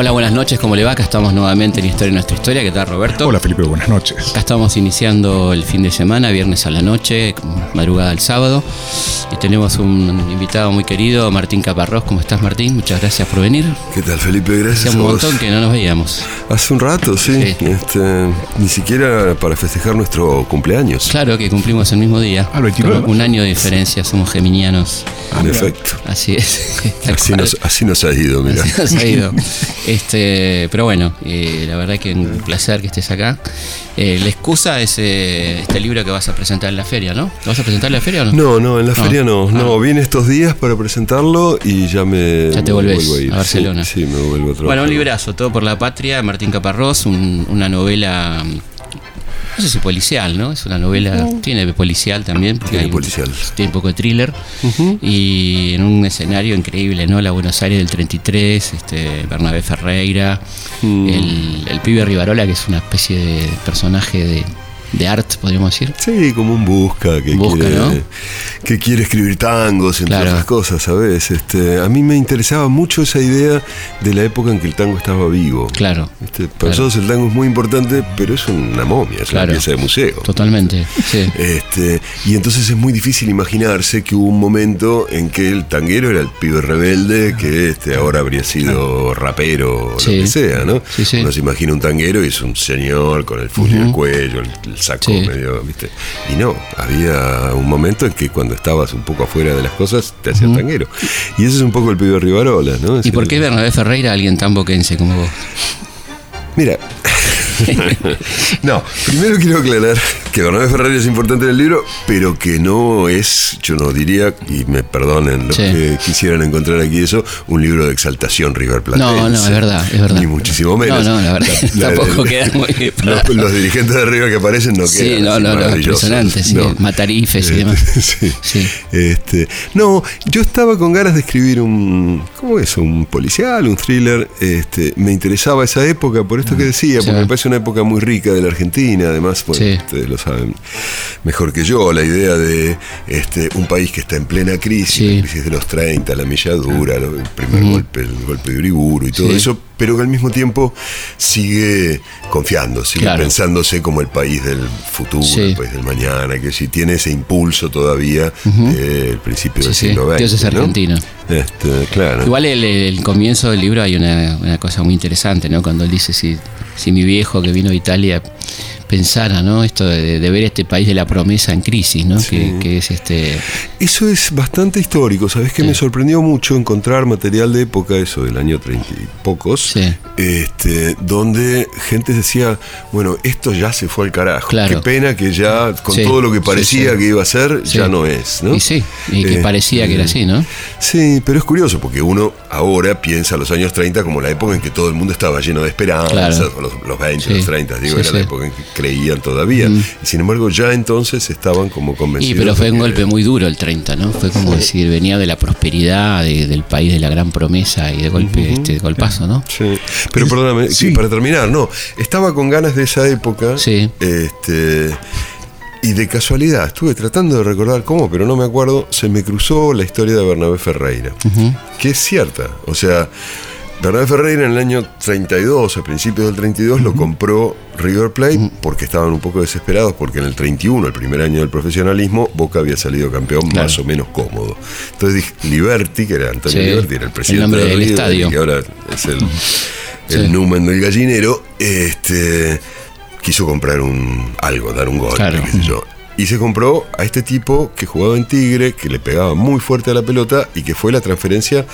Hola, buenas noches, ¿cómo le va? Acá estamos nuevamente en Historia de Nuestra Historia. ¿Qué tal, Roberto? Hola, Felipe, buenas noches. Acá estamos iniciando el fin de semana, viernes a la noche, madrugada al sábado. Y tenemos un invitado muy querido, Martín Caparrós. ¿Cómo estás, Martín? Muchas gracias por venir. ¿Qué tal, Felipe? Gracias. Hace un a vos. montón que no nos veíamos. Hace un rato, sí. Sí. Este, ni siquiera para festejar nuestro cumpleaños. Claro que cumplimos el mismo día. Ah, el 29 de Un año de diferencia, somos geminianos. En efecto. Así es. Así nos, así nos ha ido, mira. Así nos ha ido. Este, pero bueno, eh, la verdad que un placer que estés acá. Eh, la excusa es eh, este libro que vas a presentar en la feria, ¿no? ¿Lo vas a presentar en la feria o no? No, no, en la No. feria no. No, Ah. vine estos días para presentarlo y ya me. Ya te me volvés vuelvo ir. a Barcelona. Sí, sí, me vuelvo a trabajar. Bueno, un librazo, Todo por la Patria, Martín Caparrós, un- una novela, no sé si policial, ¿no? Es una novela, tiene policial también. porque Tiene hay un- policial. Tiene un poco de thriller. Y en un escenario increíble, ¿no? La Buenos Aires del 33, este, Bernabé Ferreira, Mm. el, el pibe Rivarola, que es una especie de personaje de, de art, podríamos decir. Sí, como un busca que, Busca, quiere, ¿no? que quiere escribir tangos, entre Claro. otras cosas, ¿sabes? Este, a mí me interesaba mucho esa idea de la época en que el tango estaba vivo. Claro. ¿Viste? Para Claro. nosotros el tango es muy importante, pero es una momia, es Claro. una pieza de museo. Totalmente, sí. Este, y entonces es muy difícil imaginarse que hubo un momento en que el tanguero era el pibe rebelde que este, ahora habría sido rapero o Sí. lo que sea, ¿no? Sí, sí. Uno se imagina un tanguero y es un señor con el fusil en el cuello, el, el saco Sí. medio, ¿viste? Y no, había un momento en que cuando estabas un poco afuera de las cosas te hacías tanguero. Y ese es un poco el pibe Rivarola, ¿no? Es ¿Y por el- qué Bernabé Ferreira, alguien tan boquense como vos? Mira. no, primero quiero aclarar que Bernabé Ferrari es importante en el libro, pero que no es, yo no diría, y me perdonen los Sí. que quisieran encontrar aquí eso, un libro de exaltación River Plate. No, no, es verdad, es verdad. Ni muchísimo menos. No, no, la verdad, tampoco queda muy bien. Los, los dirigentes de River que aparecen no Sí, quedan. no, no, no, impresionante, sí, matarifes y demás. sí. Sí. Este, no, yo estaba con ganas de escribir un, ¿cómo es? Un policial, un thriller. Este, me interesaba esa época, por esto que decía, Sí. porque me parece una época muy rica de la Argentina. Además, bueno, Sí. ustedes lo saben mejor que yo, la idea de este, un país que está en plena crisis, Sí. la crisis de los 30, la milladura, el primer golpe, el golpe de Uriburu y todo Sí. eso, pero que al mismo tiempo sigue confiando, sigue Claro. pensándose como el país del futuro, Sí. el país del mañana, que si tiene ese impulso todavía del principio Sí, del sí, siglo XX. Dios es ¿no? argentino. Este, claro. Igual el, el comienzo del libro hay una, una cosa muy interesante, ¿no? Cuando él dice si, si mi viejo que vino de Italia pensara, ¿no? Esto de, de ver este país de la promesa en crisis, ¿no? Que, que es este. Eso es bastante histórico, ¿sabes que Sí. Me sorprendió mucho encontrar material de época, eso del año treinta y pocos, Sí. este, donde gente decía, bueno, esto ya se fue al carajo. Claro. Qué pena que ya, con Sí, todo lo que sí, parecía sí. que iba a ser, Sí. ya no es, ¿no? Y sí, y que Eh, parecía que era así, ¿no? Sí, pero es curioso porque uno ahora piensa los años 30 como la época en que todo el mundo estaba lleno de esperanza, Claro. los, los 20, Sí, los 30, digo, sí, era la sí. época en que creían todavía. Y sin embargo, ya entonces estaban como Y convencidos. pero fue un golpe muy duro el 30, ¿no? Fue como decir, venía de la prosperidad, de- del país de la gran promesa y de golpe, este, de golpazo, ¿no? Sí. Pero perdóname, sí, sí. para terminar, no. Estaba con ganas de esa época. Sí. Este. Y de casualidad, estuve tratando de recordar cómo, pero no me acuerdo, se me cruzó la historia de Bernabé Ferreira, que es cierta. O sea, Bernabé Ferreira en el año 32, a principios del 32, lo compró River Plate porque estaban un poco desesperados, porque en el 31, el primer año del profesionalismo, Boca había salido campeón Claro. más o menos cómodo. Entonces dije, Liberty, que era Antonio Sí, Liberty, era el el presidente de del River, estadio. y que ahora es el, el Sí. numen del gallinero, este, quiso comprar un algo, dar un golpe, Claro. qué sé yo. Y se compró a este tipo que jugaba en Tigre, que le pegaba muy fuerte a la pelota y que fue la transferencia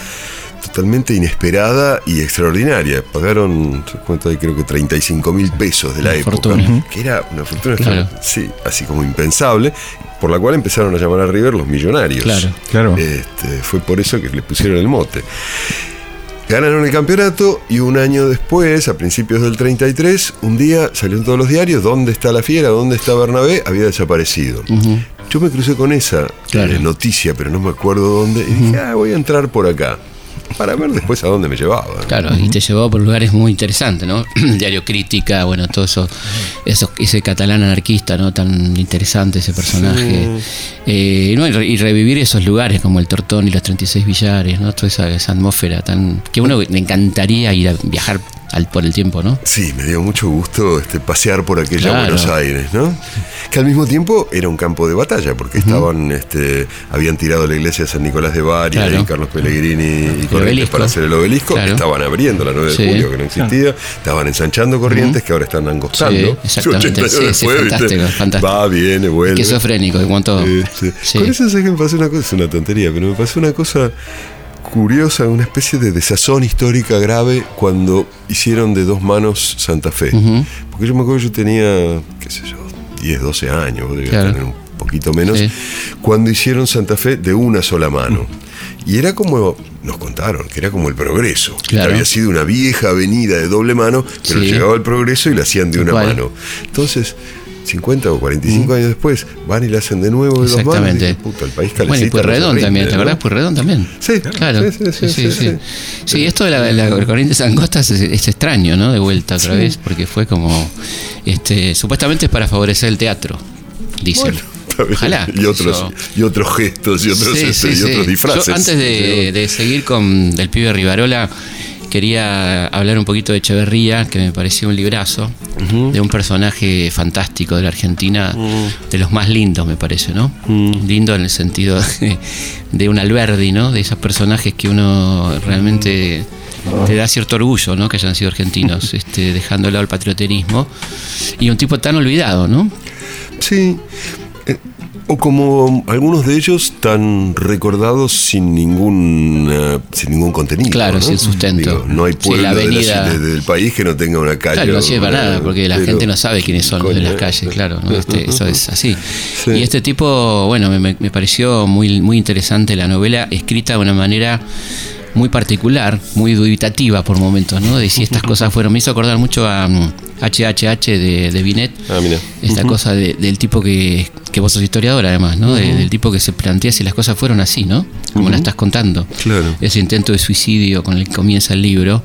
totalmente inesperada y extraordinaria. Pagaron, cuánto hay, creo que 35 mil pesos de la Una época. fortuna. Que era una fortuna, Claro. sí, así como impensable, por la cual empezaron a llamar a River los millonarios. Claro. Claro. Este, fue por eso que le pusieron el mote. Ganaron el campeonato y un año después, a principios del 33, un día salió en todos los diarios, ¿dónde está la fiera? ¿Dónde está Bernabé? Había desaparecido. Yo me crucé con esa Claro. eh, noticia, pero no me acuerdo dónde, y dije, ah, voy a entrar por acá. Para ver después a dónde me llevaba. Claro, y te llevó por lugares muy interesantes, ¿no? Diario Crítica, bueno, todo eso, eso ese catalán anarquista, ¿no? Tan interesante ese personaje. Eh, no, y, re- y revivir esos lugares como el Tortón y los 36 Villares, ¿no? Toda esa, esa atmósfera tan... que a uno le encantaría ir a viajar al, por el tiempo, ¿no? Sí, me dio mucho gusto este, pasear por aquella Claro. Buenos Aires, ¿no? Que al mismo tiempo era un campo de batalla, porque estaban, este, habían tirado la iglesia de San Nicolás de Bari Claro. y Carlos Pellegrini y Corrientes para hacer el obelisco, Claro. estaban abriendo la 9 de Sí. julio, que no existía, estaban ensanchando Corrientes, que ahora están angostando. Sí, exactamente. 80 Sí, sí, fantástico, fantástico. Va, viene, vuelve. Esquizofrénico, en cuanto... Con eso sé que me pasó una cosa, es una tontería, pero me pasó una cosa curiosa, una especie de desazón histórica grave cuando hicieron de dos manos Santa Fe. Porque yo me acuerdo que yo tenía, qué sé yo, 10, 12 años, Claro. tener un poquito menos, Sí. cuando hicieron Santa Fe de una sola mano. Y era como, nos contaron, que era como el progreso. que Claro. había sido una vieja avenida de doble mano, pero Sí. llegaba el progreso y la hacían de una mano. Entonces, 50 o 45 años después, van y la hacen de nuevo de manos. y Puta, el país Bueno, y no Pueyrredón rinde, también, ¿te ¿no? acordás? Pueyrredón también. Sí, claro. sí, sí, sí, sí, esto de la, la corriente angostas es, es extraño, ¿no? De vuelta otra vez, porque fue como. este Supuestamente es para favorecer el teatro, dicen. Bueno. Ojalá. Y otros, y otros gestos y otros, Sí, este, sí, y sí. otros disfraces. Yo, antes de, de seguir con el pibe Rivarola, quería hablar un poquito de Echeverría, que me pareció un librazo, de un personaje fantástico de la Argentina, de los más lindos, me parece, ¿no? Lindo en el sentido de, de un Alberdi, ¿no? De esos personajes que uno realmente te da cierto orgullo, ¿no? Que hayan sido argentinos, este, dejando de lado el patrioterismo. Y un tipo tan olvidado, ¿no? Sí. O como algunos de ellos tan recordados sin ningún eh, sin ningún contenido. Claro, ¿no? sin sustento. Digo, no hay Sí, pueblo la de la de- del país que no tenga una calle. Claro, no sirve para nada, porque la pero- gente no sabe quiénes son los de las calles, claro, ¿no? Este, eso es así. Sí. Y este tipo, bueno, me- me, me pareció muy, muy interesante la novela, escrita de una manera muy particular, muy dubitativa por momentos, ¿no? De si estas cosas fueron. Me hizo acordar mucho a mm, HHH de, de Binet. Ah, mira. Esta cosa de- del tipo que, que vos sos historiador además, ¿no? De- del tipo que se plantea si las cosas fueron así, ¿no? Como la estás contando. Claro. Ese intento de suicidio con el que comienza el libro.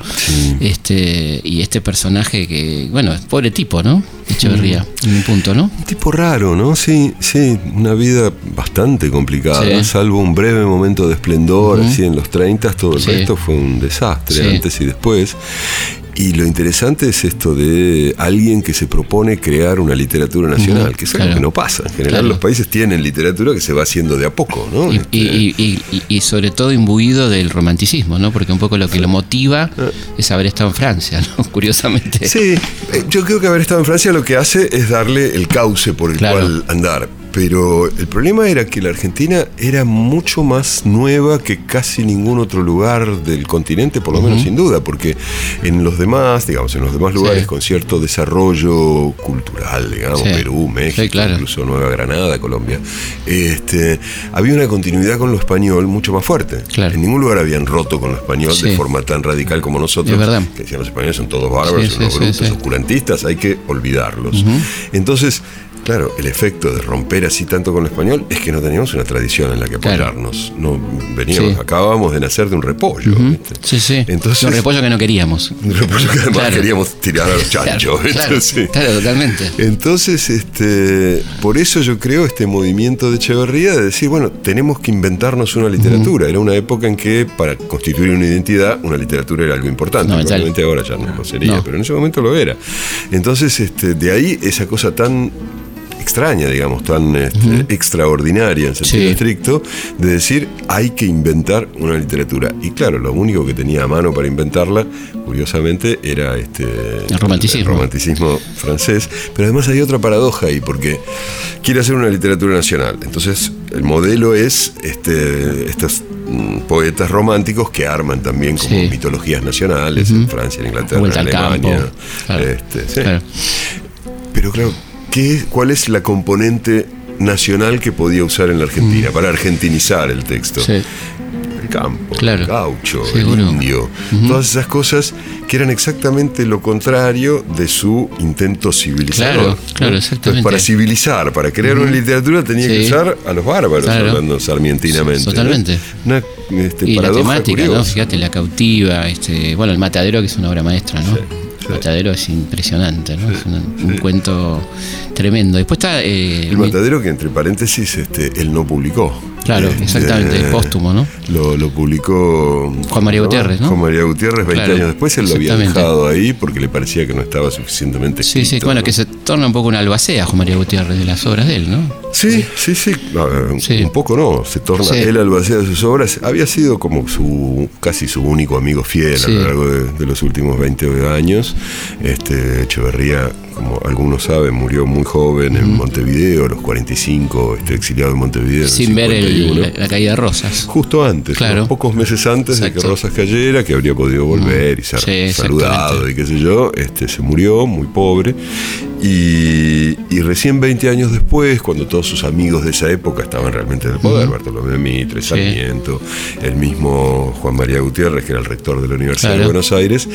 Este, y este personaje que, bueno, pobre tipo, ¿no? Echeverría, en un punto, ¿no? Un tipo raro, ¿no? Sí, sí, una vida bastante complicada, Sí. salvo un breve momento de esplendor, así en los 30, todo el Sí. resto fue un desastre, Sí. antes y después. Y lo interesante es esto de alguien que se propone crear una literatura nacional, que es algo claro. que no pasa. En general Claro. los países tienen literatura que se va haciendo de a poco, ¿no? Y, Este, y- y- y- y sobre todo imbuido del romanticismo, ¿no? Porque un poco lo que lo motiva es haber estado en Francia, ¿no? Curiosamente. Sí, eh, yo creo que haber estado en Francia lo que hace es darle el cauce por el Claro. cual andar. Pero el problema era que la Argentina era mucho más nueva que casi ningún otro lugar del continente, por lo menos sin duda, porque en los demás, digamos, en los demás lugares Sí. con cierto desarrollo cultural, digamos, Sí. Perú, México, Sí, claro. incluso Nueva Granada, Colombia, este, había una continuidad con lo español mucho más fuerte. Claro. En ningún lugar habían roto con lo español de forma tan radical como nosotros, Es verdad. que decían los españoles son todos bárbaros, son unos brutos, oscurantistas, hay que olvidarlos. Entonces, claro, el efecto de romper así tanto con lo español es que no teníamos una tradición en la que Claro. apoyarnos. No veníamos, Sí. acabábamos de nacer de un repollo. ¿viste? Sí, sí. Entonces, un repollo que no queríamos. un repollo que además Claro. queríamos tirar a los chanchos. Claro, claro, claro, totalmente. Entonces, este, por eso yo creo este movimiento de Echeverría de decir, bueno, tenemos que inventarnos una literatura. Era una época en que para constituir una identidad, una literatura era algo importante. Fundamental. Probablemente ahora ya no lo sería, No. pero en ese momento lo era. Entonces, este, de ahí esa cosa tan extraña, digamos, tan este, extraordinaria en sentido Sí. estricto, de decir hay que inventar una literatura. Y claro, lo único que tenía a mano para inventarla, curiosamente, era este El romanticismo. el romanticismo francés. Pero además hay otra paradoja ahí, porque quiere hacer una literatura nacional. Entonces, el modelo es este, estos mm, poetas románticos que arman también como Sí. mitologías nacionales en Francia, en Inglaterra, Vuelta en al Alemania. campo. Claro. Este, sí. Claro. Pero claro, ¿qué, ¿cuál es la componente nacional que podía usar en la Argentina para argentinizar el texto? Sí. el campo, Claro. el gaucho, Seguro. el indio, todas esas cosas que eran exactamente lo contrario de su intento civilizador. Claro, claro, exactamente. Entonces, para civilizar, para crear una literatura tenía que usar a los bárbaros, Claro. hablando sarmientinamente. ¿no? Totalmente. Una este, y la temática, ¿no? Fíjate, la cautiva, este, bueno, el matadero que es una obra maestra, ¿no? sí. El matadero es impresionante, ¿no? es un cuento tremendo. Después está eh, El matadero que entre paréntesis este, él no publicó. Claro, Este, exactamente, es póstumo, ¿no? Lo, lo publicó Juan María Gutiérrez, ¿no? Juan María Gutiérrez 20 Claro, años después, él lo había dejado ahí porque le parecía que no estaba suficientemente Sí, sí, escrito, bueno, ¿no? que se torna un poco una albacea Juan María Gutiérrez de las obras de él, ¿no? Sí, sí, sí, ver, Sí. un poco no, se torna Sí. él albacea de sus obras, había sido como su casi su único amigo fiel Sí. a lo largo de, de los últimos 20 años. Este Echeverría, como algunos saben, murió muy joven en Montevideo, a los 45, este, exiliado en Montevideo. en Sin ver el- 51. la, la caída de Rosas. Justo antes, Claro. pocos meses antes de que. Rosas cayera, que habría podido volver y ser Sí, saludado y qué sé yo, este, se murió muy pobre. Y, y recién 20 años después, cuando todos sus amigos de esa época estaban realmente en el poder, Bartolomé Mitre, Sarmiento, el mismo Juan María Gutiérrez, que era el rector de la Universidad de. Buenos Aires,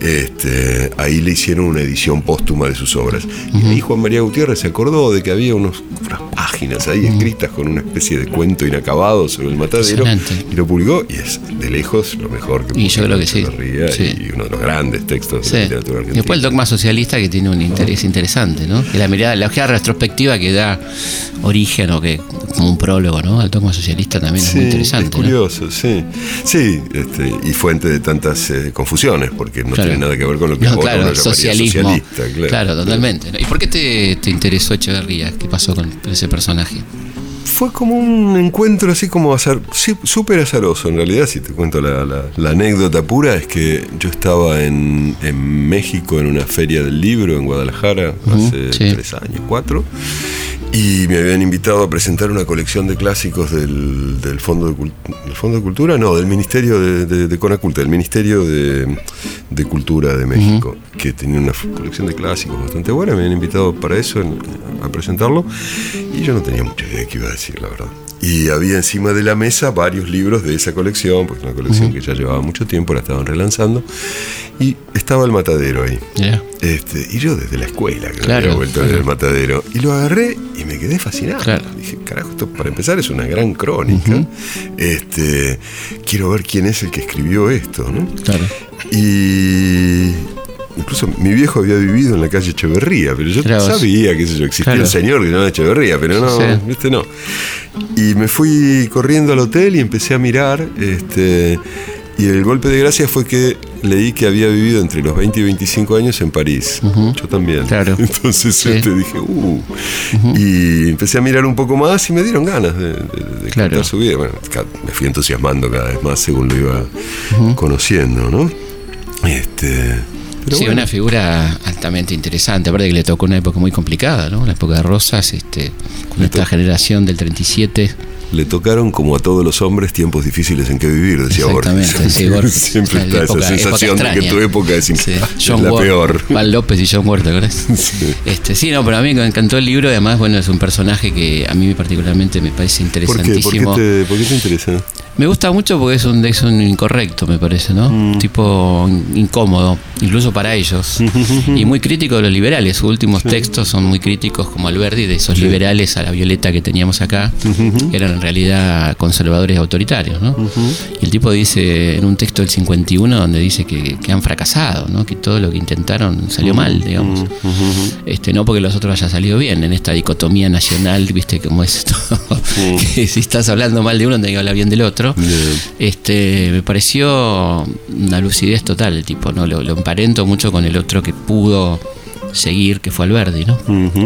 este, ahí le hicieron una edición póstuma de sus obras. Y ahí Juan María Gutiérrez se acordó de que había unos, unas páginas ahí escritas con una especie de cuento inacabado sobre el matadero y lo publicó y es de lejos lo mejor que Y yo creo que sí. Y uno de los grandes textos de la literatura Y argentina. después el dogma socialista que tiene un interés interesante, ¿no? Que la mirada, la ojeada retrospectiva que da origen o que como un prólogo, ¿no? Al dogma socialista también es muy interesante. es ¿no? curioso, sí. Sí, este, y fuente de tantas eh, confusiones, porque no Claro. tiene nada que ver con lo que No, claro, el socialismo. socialista. Claro, Claro, totalmente. ¿Y por qué te, te interesó Echeverría? ¿Qué pasó con ese personaje? Fue como un encuentro así como azar, súper azaroso en realidad, si te cuento la, la- la anécdota pura, es que yo estaba en, en México en una feria del libro en Guadalajara hace sí. tres años, cuatro, y me habían invitado a presentar una colección de clásicos del, del Fondo, de, del Fondo de Cultura, no, del Ministerio de, de, de Conaculta, del Ministerio de, de Cultura de México, que tenía una colección de clásicos bastante buena, me habían invitado para eso, en- a presentarlo, y yo no tenía mucha idea de qué iba a decir, la verdad. Y había encima de la mesa varios libros de esa colección, porque es una colección que ya llevaba mucho tiempo, la estaban relanzando, y estaba el matadero ahí. Este, y yo desde la escuela que Claro, había vuelto claro. del matadero. Y lo agarré y me quedé fascinado. Claro. Dije, carajo, esto para empezar es una gran crónica. Este, quiero ver quién es el que escribió esto, ¿no? Claro. Y incluso mi viejo había vivido en la calle Echeverría, pero yo Mirá vos. sabía que yo existía Claro. el señor que se llamaba Echeverría, pero no, Sí. viste, no. Y me fui corriendo al hotel y empecé a mirar, este, y el golpe de gracia fue que leí que había vivido entre los 20 y 25 años en París. Yo también. Claro. Entonces Sí. este, dije, uh. Y empecé a mirar un poco más y me dieron ganas de, de- de Claro. contar su vida. Bueno, me fui entusiasmando cada vez más según lo iba conociendo, ¿no? Este. Pero sí, bueno. una figura altamente interesante. Aparte que le tocó una época muy complicada, ¿no? La época de Rosas, este, con Le esta generación del 37. Le tocaron, como a todos los hombres, tiempos difíciles en que vivir, decía Borges. Exactamente, sí, Borges. Siempre La está época- esa sensación época de que tu época es, Sí. es John la Ward, peor. Juan López y John Ward, ¿te acuerdas? Sí. Este, sí, no, pero a mí me encantó el libro y además, bueno, es un personaje que a mí particularmente me parece ¿Por qué? interesantísimo. ¿Por qué, te, por qué te interesa? Me gusta mucho porque es un, es un incorrecto, me parece, ¿no? Mm. Un tipo incómodo, incluso para ellos. y muy crítico de los liberales. Sus últimos textos son muy críticos, como Alberti, de esos liberales a la violeta que teníamos acá, que eran en realidad conservadores autoritarios, ¿no? Y el tipo dice en un texto del 51 donde dice que, que han fracasado, ¿no? Que todo lo que intentaron salió mal, digamos. Este, no porque los otros haya salido bien, en esta dicotomía nacional, viste cómo es esto, que si estás hablando mal de uno, tenés que hablar bien del otro. Este, me pareció una lucidez total el tipo, ¿no? Lo, lo emparento mucho con el otro que pudo seguir, que fue Alberdi, ¿no?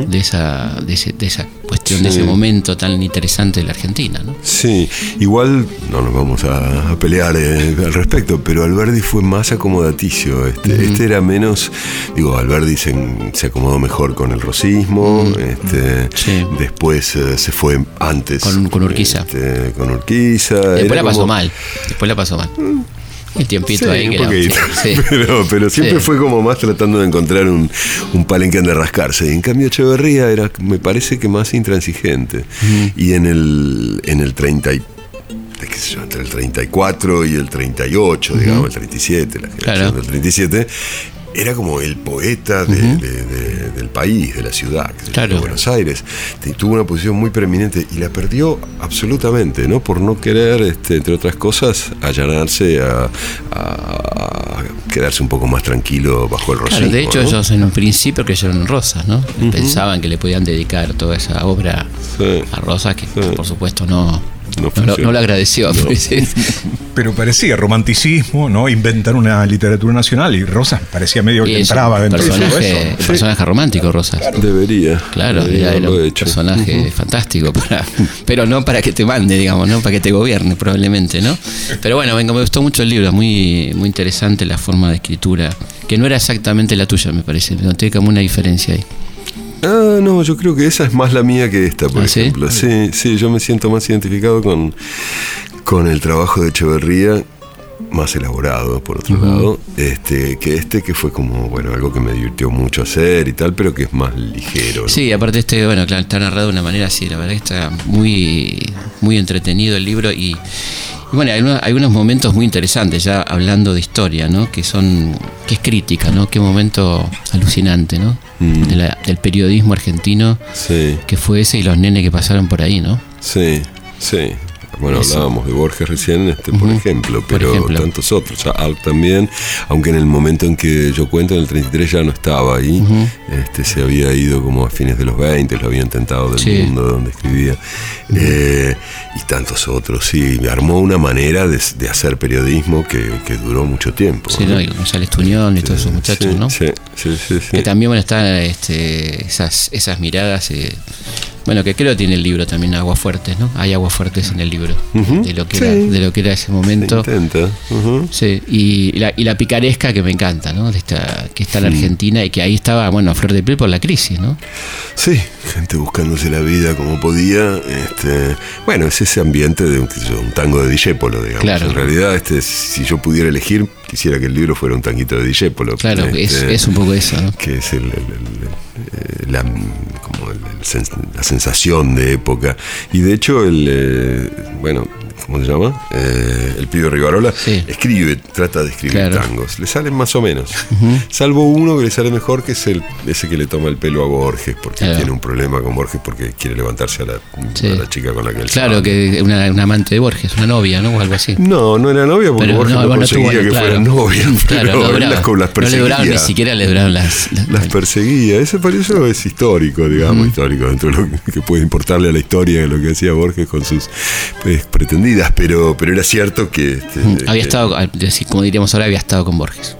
De esa, de, ese- de esa cuestión, de ese momento tan interesante de la Argentina, ¿no? Sí, igual no nos vamos a, a pelear eh, al respecto, pero Alberdi fue más acomodaticio. Este, este era menos, digo, Alberdi se, se acomodó mejor con el rosismo, este, Sí. después eh, se fue antes Con- con Urquiza. este, con Urquiza. Después era la pasó como- mal, después la pasó mal. El tiempito Sí, ahí un que era- poquito. sí, sí. Pero, pero siempre fue como más tratando de encontrar un, un palenque donde rascarse. Y en cambio Echeverría era, me parece que más intransigente. Y en el, en el 33, qué sé yo, entre el 34 y el 38, digamos, el 37, la generación Claro. del 37, era como el poeta de- de- de- del país, de la ciudad, Claro. de Buenos Aires. Tuvo una posición muy preeminente y la perdió absolutamente, ¿no? Por no querer, este, entre otras cosas, allanarse a, a quedarse un poco más tranquilo bajo el rocío. Claro, de hecho ¿no? ellos en un principio creyeron en Rosas, ¿no? Pensaban que le podían dedicar toda esa obra Sí. a Rosas, que Sí. por supuesto no, No no, lo- funcionó. no lo agradeció. Pero parecía romanticismo, ¿no? Inventar una literatura nacional y Rosas parecía medio que entraba dentro de personaje, eso. un personaje romántico, Rosas. Debería. Claro, debería era, un hecho. personaje fantástico, para, pero no para que te mande, digamos, no para que te gobierne probablemente, ¿no? Pero bueno, venga, me gustó mucho el libro, muy, muy interesante la forma de escritura, que no era exactamente la tuya, me parece, noté como una diferencia ahí. Ah, no, yo creo que esa es más la mía que esta, por ¿Ah, ejemplo. Sí, sí, yo me siento más identificado con, con el trabajo de Echeverría, más elaborado, por otro lado, este, que este que fue como, bueno, algo que me divirtió mucho hacer y tal, pero que es más ligero. ¿no? Sí, aparte este, bueno, claro, está narrado de una manera así, la verdad que está muy, muy entretenido el libro y, y bueno, hay unos, hay unos momentos muy interesantes, ya hablando de historia, ¿no? Que son, que es crítica, ¿no? Qué momento alucinante, ¿no? Mm. De la- del periodismo argentino Sí, que fue ese y los nenes que pasaron por ahí, ¿no? sí, sí. Bueno, Eso. hablábamos de Borges recién, este, por ejemplo, por pero ejemplo. tantos otros. Alt también, aunque en el momento en que yo cuento, en el 33 ya no estaba ahí, este, se había ido como a fines de los 20, lo había intentado del Sí. mundo donde escribía. Eh, y tantos otros, sí. Armó una manera de, de hacer periodismo que, que duró mucho tiempo. Sí, ¿no? ¿no? Y González Tuñón y todos esos muchachos, Sí, ¿no? Sí, sí, sí. sí. Que también, están este, esas, esas miradas, eh, bueno, que creo que tiene el libro también Aguas Fuertes, ¿no? Hay Aguas Fuertes en el libro, de, lo que sí. era, de lo que era ese Se momento. intenta. ujú. Sí, y la, y la picaresca que me encanta, ¿no? De esta, que está en Mm. Argentina y que ahí estaba, bueno, a flor de piel por la crisis, ¿no? Sí, gente buscándose la vida como podía. Este, bueno, es ese ambiente de un tango de Dijépolo, digamos. Claro. En realidad, este, si yo pudiera elegir, quisiera que el libro fuera un tanguito de Dijépolo. Claro, es, Este, es un poco eso, ¿no? que es el, el- el- el- la, como la sensación de época. Y de hecho, el eh, bueno, ¿cómo se llama? Eh, el pibe Rivarola Sí. escribe, trata de escribir Claro. tangos. Le salen más o menos. Salvo uno que le sale mejor, que es el ese que le toma el pelo a Borges, porque Claro. tiene un problema con Borges porque quiere levantarse a la, Sí. a la chica con la que él Claro, que una, una amante de Borges, una novia, ¿no? O algo así. No, no era novia porque Pero Borges no, bueno, conseguía que claro. fueran novias, Claro, pero no él las, las No le duraron, ni perseguía. siquiera le duraron las... las- Las perseguía, eso por eso es histórico, digamos, histórico, dentro de lo que- puede importarle a la historia lo que hacía Borges con sus pues, pero, pero era cierto que... este, había que estado, como diríamos ahora, había estado con Borges.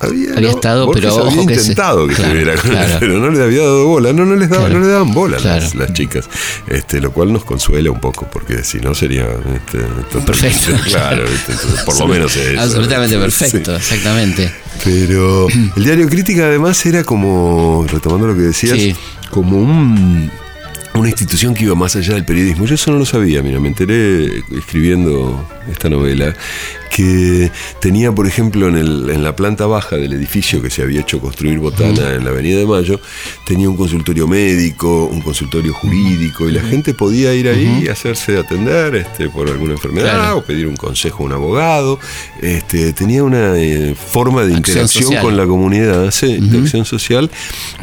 había, había estado, Borges pero había ojo que se- intentado que claro, estuviera con él, claro. pero no le había dado bola, no, no les daba, Claro. no le daban bola las, chicas, este, lo cual nos consuela un poco, porque si no sería este, Perfecto. claro, este, por lo menos eso, Absolutamente este, perfecto, sí. exactamente. Pero el diario Crítica además era como, retomando lo que decías, Sí. como un, una institución que iba más allá del periodismo. Yo eso no lo sabía, mira, me enteré escribiendo esta novela que tenía, por ejemplo, en, el- en la planta baja del edificio que se había hecho construir Botana en la Avenida de Mayo, tenía un consultorio médico, un consultorio jurídico, y la gente podía ir ahí y hacerse atender este, por alguna enfermedad Claro. o pedir un consejo a un abogado. Este, tenía una eh, forma de Acción interacción social. con la comunidad, sí, de acción social,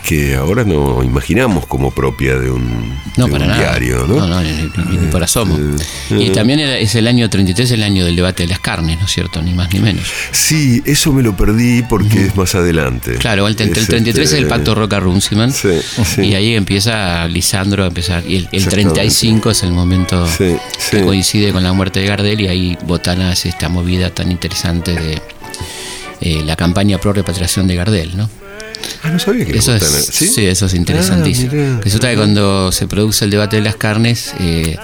que ahora no imaginamos como propia de un, No, de para un nada. diario, ¿no? No, no, ni, ni- ni por asomo. Eh, Y eh. también era- es el año 33, el año del debate de las carnes, ¿no es cierto? Ni más ni menos. Sí, eso me lo perdí porque es más adelante. Claro, el, el Es, 33 es el este, pacto Roca-Runciman. Sí, sí. Y ahí empieza Lisandro a empezar. Y el, el Exactamente. 35 es el momento Sí, que coincide con la muerte de Gardel y ahí Botana hace esta movida tan interesante de eh, la campaña pro repatriación de Gardel, ¿no? Ah, no sabía que Eso es, Botana. ¿sí? eso es interesantísimo. Ah. Resulta que cuando se produce el debate de las carnes, eh,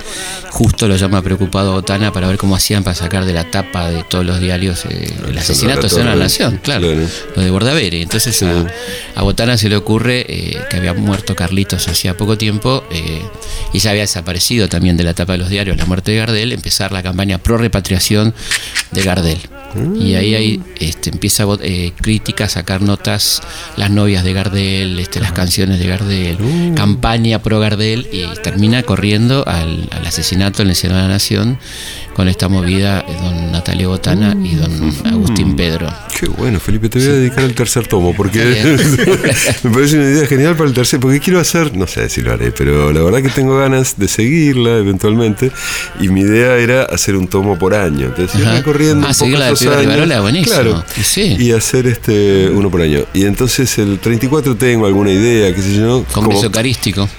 justo lo llama preocupado Botana para ver cómo hacían para sacar de la tapa de todos los diarios eh, el asesinato de la. Nación, claro, Claro. lo de Bordavere. Entonces a, a Botana se le ocurre eh, que había muerto Carlitos hacía poco tiempo y ya había desaparecido también de la tapa de los diarios la muerte de Gardel, empezar la campaña pro repatriación de Gardel. Y ahí, ahí este, empieza eh, crítica a sacar notas, las novias de Gardel, este, las canciones de Gardel, campaña pro Gardel y termina corriendo al, al asesinato en el Senado de la Nación con esta movida eh, don Natalia Botana y don Agustín Pedro. Qué bueno, Felipe, te voy a dedicar al tercer tomo, porque me parece una idea genial para el tercer, porque quiero hacer, no sé si lo haré, pero la verdad que tengo ganas de seguirla eventualmente, y mi idea era hacer un tomo por año, entonces ir recorriendo Ah, un seguir poco la de. Rivarola, buenísimo. Claro, Y sí. y hacer este uno por año. Y entonces el 34 tengo alguna idea, qué sé yo, Congreso Eucarístico.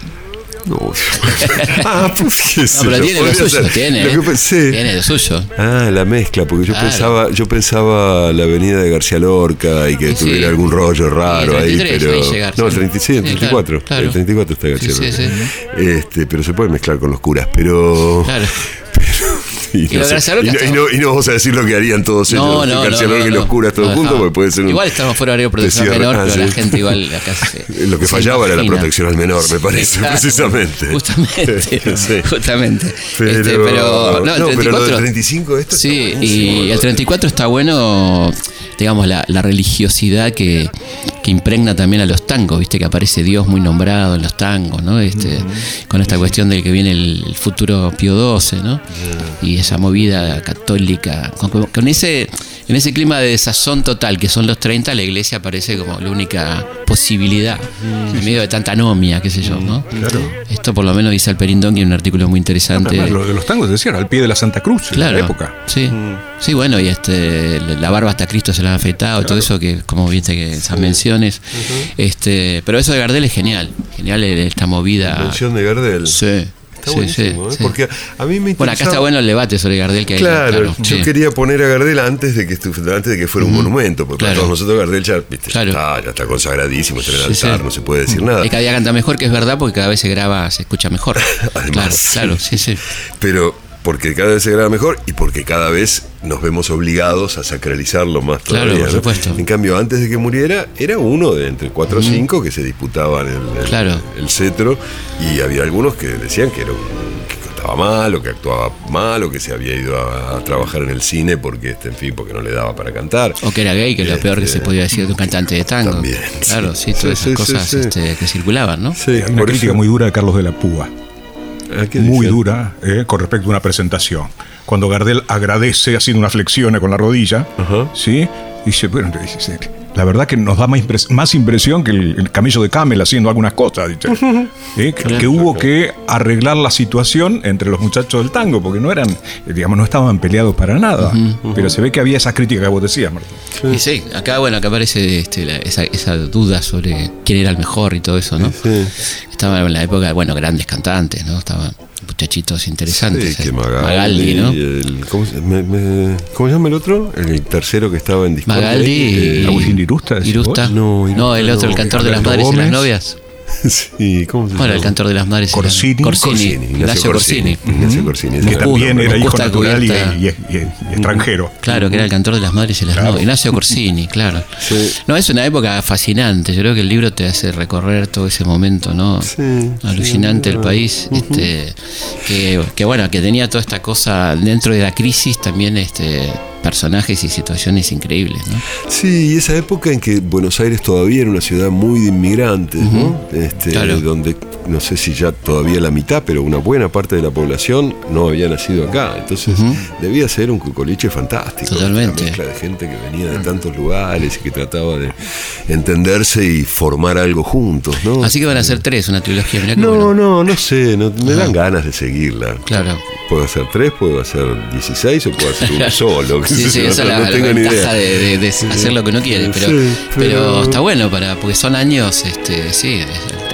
No, ah, pues qué sé No, pero yo, tiene lo suyo, ser. tiene. Lo ¿eh? que pensé- Tiene lo suyo. Ah, la mezcla, porque yo Claro. pensaba, yo pensaba la avenida de García Lorca y que Sí, tuviera algún rollo raro Sí, ahí, 33, pero. ahí llegar, no, el sí. 36, el Sí, 34. claro, claro. El 34 está García Lorca. sí. Este, pero se puede mezclar con los curas, pero. Claro. Y, no sé, García Lorca y no- y no- y no vamos a decir lo que harían todos ellos, no, García no, Lorca no, y los curas todos juntos, porque puede ser un. Igual estamos fuera de horario de protección al menor, Ah, pero la sí. gente igual acá se. Lo que se fallaba era la protección al menor, me parece, precisamente. Justamente. Sí. Justamente. Pero, Este, pero, no, el no, pero lo 34 del 35 esto Sí, y el boludo. 34 está bueno, digamos, la, la religiosidad que, que impregna también a los tangos, viste que aparece Dios muy nombrado en los tangos, ¿no? Este, Con esta cuestión de que viene el, futuro Pío XII, ¿no? Y esa movida católica, con, con ese, en ese clima de desazón total que son los 30, la iglesia aparece como la única posibilidad, en medio de tanta anomia, qué sé yo, ¿no? Claro. Esto por lo menos dice Alperindón, en un artículo muy interesante. Además, lo de los tangos decían al pie de la Santa Cruz en Claro. la época. Sí. Sí, bueno, y este la barba hasta Cristo se la han afeitado, todo eso que como viste que esas menciones. Este, pero eso de Gardel es genial. Genial esta movida. Mención de Gardel. Sí. ¿eh? sí. Porque a mí me Bueno, acá está interesaba- bueno el debate sobre Gardel que hay. Claro, yo quería poner a Gardel antes de que antes de que fuera un monumento, porque para Claro. todos nosotros Gardel ya, viste, ya Claro. está, ya está consagradísimo, está en el altar, no se puede decir nada. Y cada día canta mejor, que es verdad, porque cada vez se graba, se escucha mejor. Además, claro, claro, sí, sí. Pero porque cada vez se graba mejor y porque cada vez nos vemos obligados a sacralizarlo más Claro, todavía. por ¿no? supuesto. En cambio, antes de que muriera, era uno de entre cuatro o cinco que se disputaban el, el- Claro. el cetro y había algunos que decían que era un mal o que actuaba mal o que se había ido a, a trabajar en el cine porque este, en fin porque no le daba para cantar O que era gay, que es lo peor que Este, se podía decir de un cantante de tango. también, claro, sí. sí, todas Sí, esas sí, cosas sí, sí. este, que circulaban, ¿no? Sí, una por crítica eso- muy dura de Carlos de la Púa. ¿A qué Muy dura eh, con respecto a una presentación. Cuando Gardel agradece haciendo una flexión con la rodilla. ¿sí? Dice, bueno, dice, la verdad que nos da más, impres- más impresión que el, el camello de Camel haciendo algunas cosas. dice. ¿Eh? Que, que hubo que arreglar la situación entre los muchachos del tango, porque no eran, eh, digamos, no estaban peleados para nada. Pero se ve que había esas críticas que vos decías, Martín. Y sí, acá bueno, acá aparece este, la- esa, esa duda sobre quién era el mejor y todo eso, ¿no? Sí. Estaba en la época, bueno, grandes cantantes, ¿no? Estaban muchachitos interesantes. Sí, que eh, Magaldi, ¿no? y el- ¿cómo, se- me- me- ¿cómo se llama el otro? El tercero que estaba en Discord. Magaldi y Eh, Agustín Irusta, Irusta. No, Irusta el otro, el no. cantor de las madres y las novias. sí, ¿cómo se llama? Bueno, el cantor de las madres Corsini. Corsini. Ignacio Corsini. Ignacio Corsini, Que también era hijo natural y, extranjero. Claro, que era el cantor de las madres y las novias. Ignacio Corsini, claro. No, es una época fascinante. Yo creo que el libro te hace recorrer todo ese momento, ¿no? Alucinante el país. este, que, que bueno, que tenía toda esta cosa dentro de la crisis también este personajes y situaciones increíbles, ¿no? Sí, y esa época en que Buenos Aires todavía era una ciudad muy de inmigrantes, ¿no? Este, Claro. Donde no sé si ya todavía la mitad, pero una buena parte de la población no había nacido acá. Entonces debía ser un cucoliche fantástico. Totalmente. Una mezcla de gente que venía de tantos lugares y que trataba de entenderse y formar algo juntos, ¿no? Así que van a ser tres, una trilogía. Mirá No, bueno. no, no sé, no- me dan ganas de seguirla. Claro. Puedo hacer tres, puedo hacer 16 o puedo hacer uno solo. Sí, sí, yo, esa no- la, no la tengo ni ventaja idea. de, de- de hacer lo que uno quiere, pero, Sí, pero... pero- está bueno para porque son años, este, sí,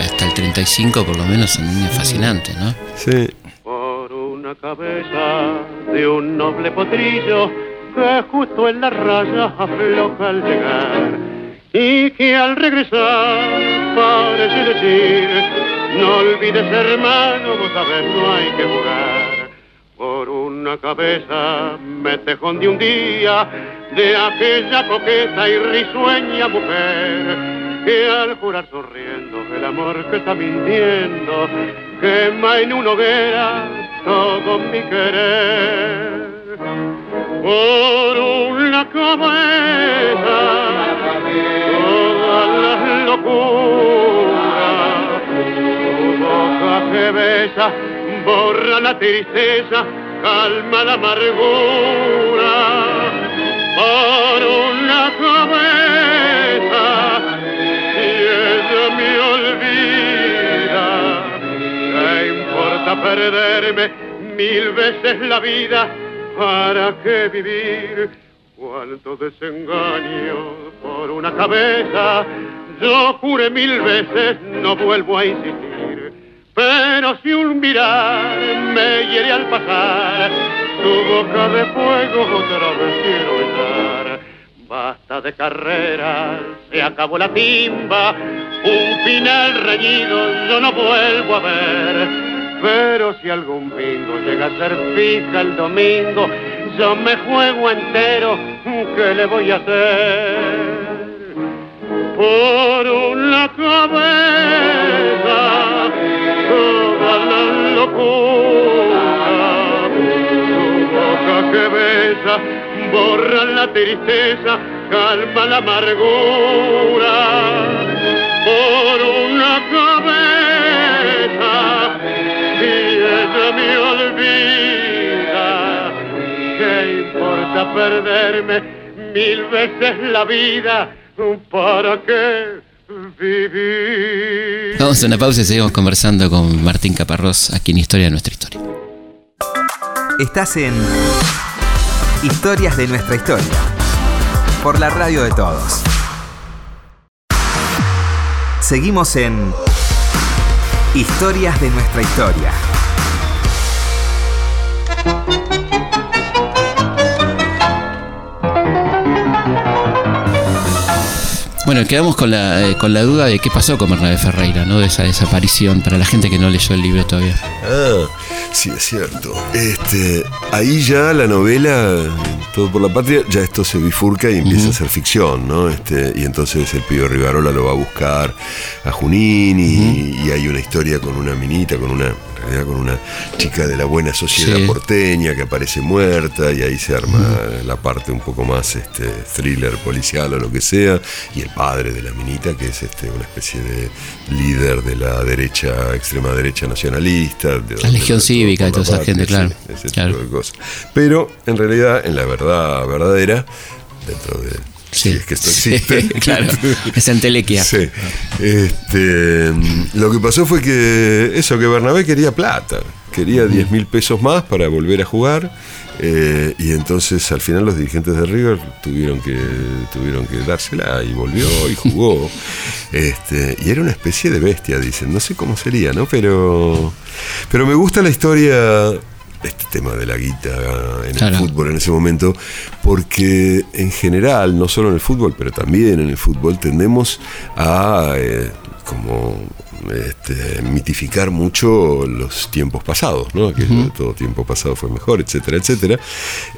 hasta el 35 por lo menos son años fascinantes, ¿no? Sí. por una cabeza de un noble potrillo que justo en la raya afloja al llegar y que al regresar parece decir no olvides hermano vos sabés no hay que jugar por una cabeza me tejón de un día de aquella coqueta y risueña mujer que al jurar sonriendo el amor que está mintiendo quema en una hoguera todo mi querer. Por una cabeza todas las locuras tu boca que besa borra la tristeza calma la amargura por una cabeza y ella me olvida. ¿Qué importa perderme mil veces la vida? ¿Para qué vivir? Cuánto desengaño por una cabeza. Yo juré mil veces, no vuelvo a insistir. Pero si un mirar me hiere al pasar, tu boca de fuego otra vez quiero besar. Basta de carreras, se acabó la timba, un final reñido yo no vuelvo a ver. Pero si algún bingo llega a ser fija el domingo, yo me juego entero, ¿qué le voy a hacer? Por una cabeza, locura, tu boca que besa, borra la tristeza, calma la amargura. Por una cabeza, y ella me olvida, ¿qué importa perderme mil veces la vida? ¿Para qué vivir? Vamos a una pausa y seguimos conversando con Martín Caparrós aquí en Historia de nuestra historia. Estás en Historias de nuestra historia. Por la radio de todos. Seguimos en Historias de nuestra historia. Bueno, quedamos con la, eh, con la duda de qué pasó con Bernabé Ferreira, ¿no? De esa desaparición, para la gente que no leyó el libro todavía. Ah, sí, es cierto. Este, ahí ya la novela, Todo por la Patria, ya esto se bifurca y empieza a ser ficción, ¿no? Este, y entonces el pibe Rivarola lo va a buscar a Junín y, y hay una historia con una minita, con una, realidad con una chica de la buena sociedad Sí. porteña que aparece muerta y ahí se arma la parte un poco más este, thriller policial o lo que sea y el padre de la minita que es este, una especie de líder de la derecha extrema derecha nacionalista de donde Legión Cívica y toda la esa gente, claro. sí, ese Claro. tipo de cosas pero en realidad en la verdad verdadera dentro de si es que esto Sí, existe claro, es entelequia. Sí. Este, lo que pasó fue que eso, que Bernabé quería plata. Quería 10 mil pesos más para volver a jugar. eh, y entonces al final los dirigentes de River tuvieron que, tuvieron que dársela y volvió y jugó. Este, y era una especie de bestia, dicen. No sé cómo sería, ¿no? Pero, pero me gusta la historia este tema de la guita en Claro. el fútbol en ese momento, porque en general, no solo en el fútbol, pero también en el fútbol, tendemos a eh, como este, mitificar mucho los tiempos pasados, ¿no? Que todo tiempo pasado fue mejor, etcétera, etcétera.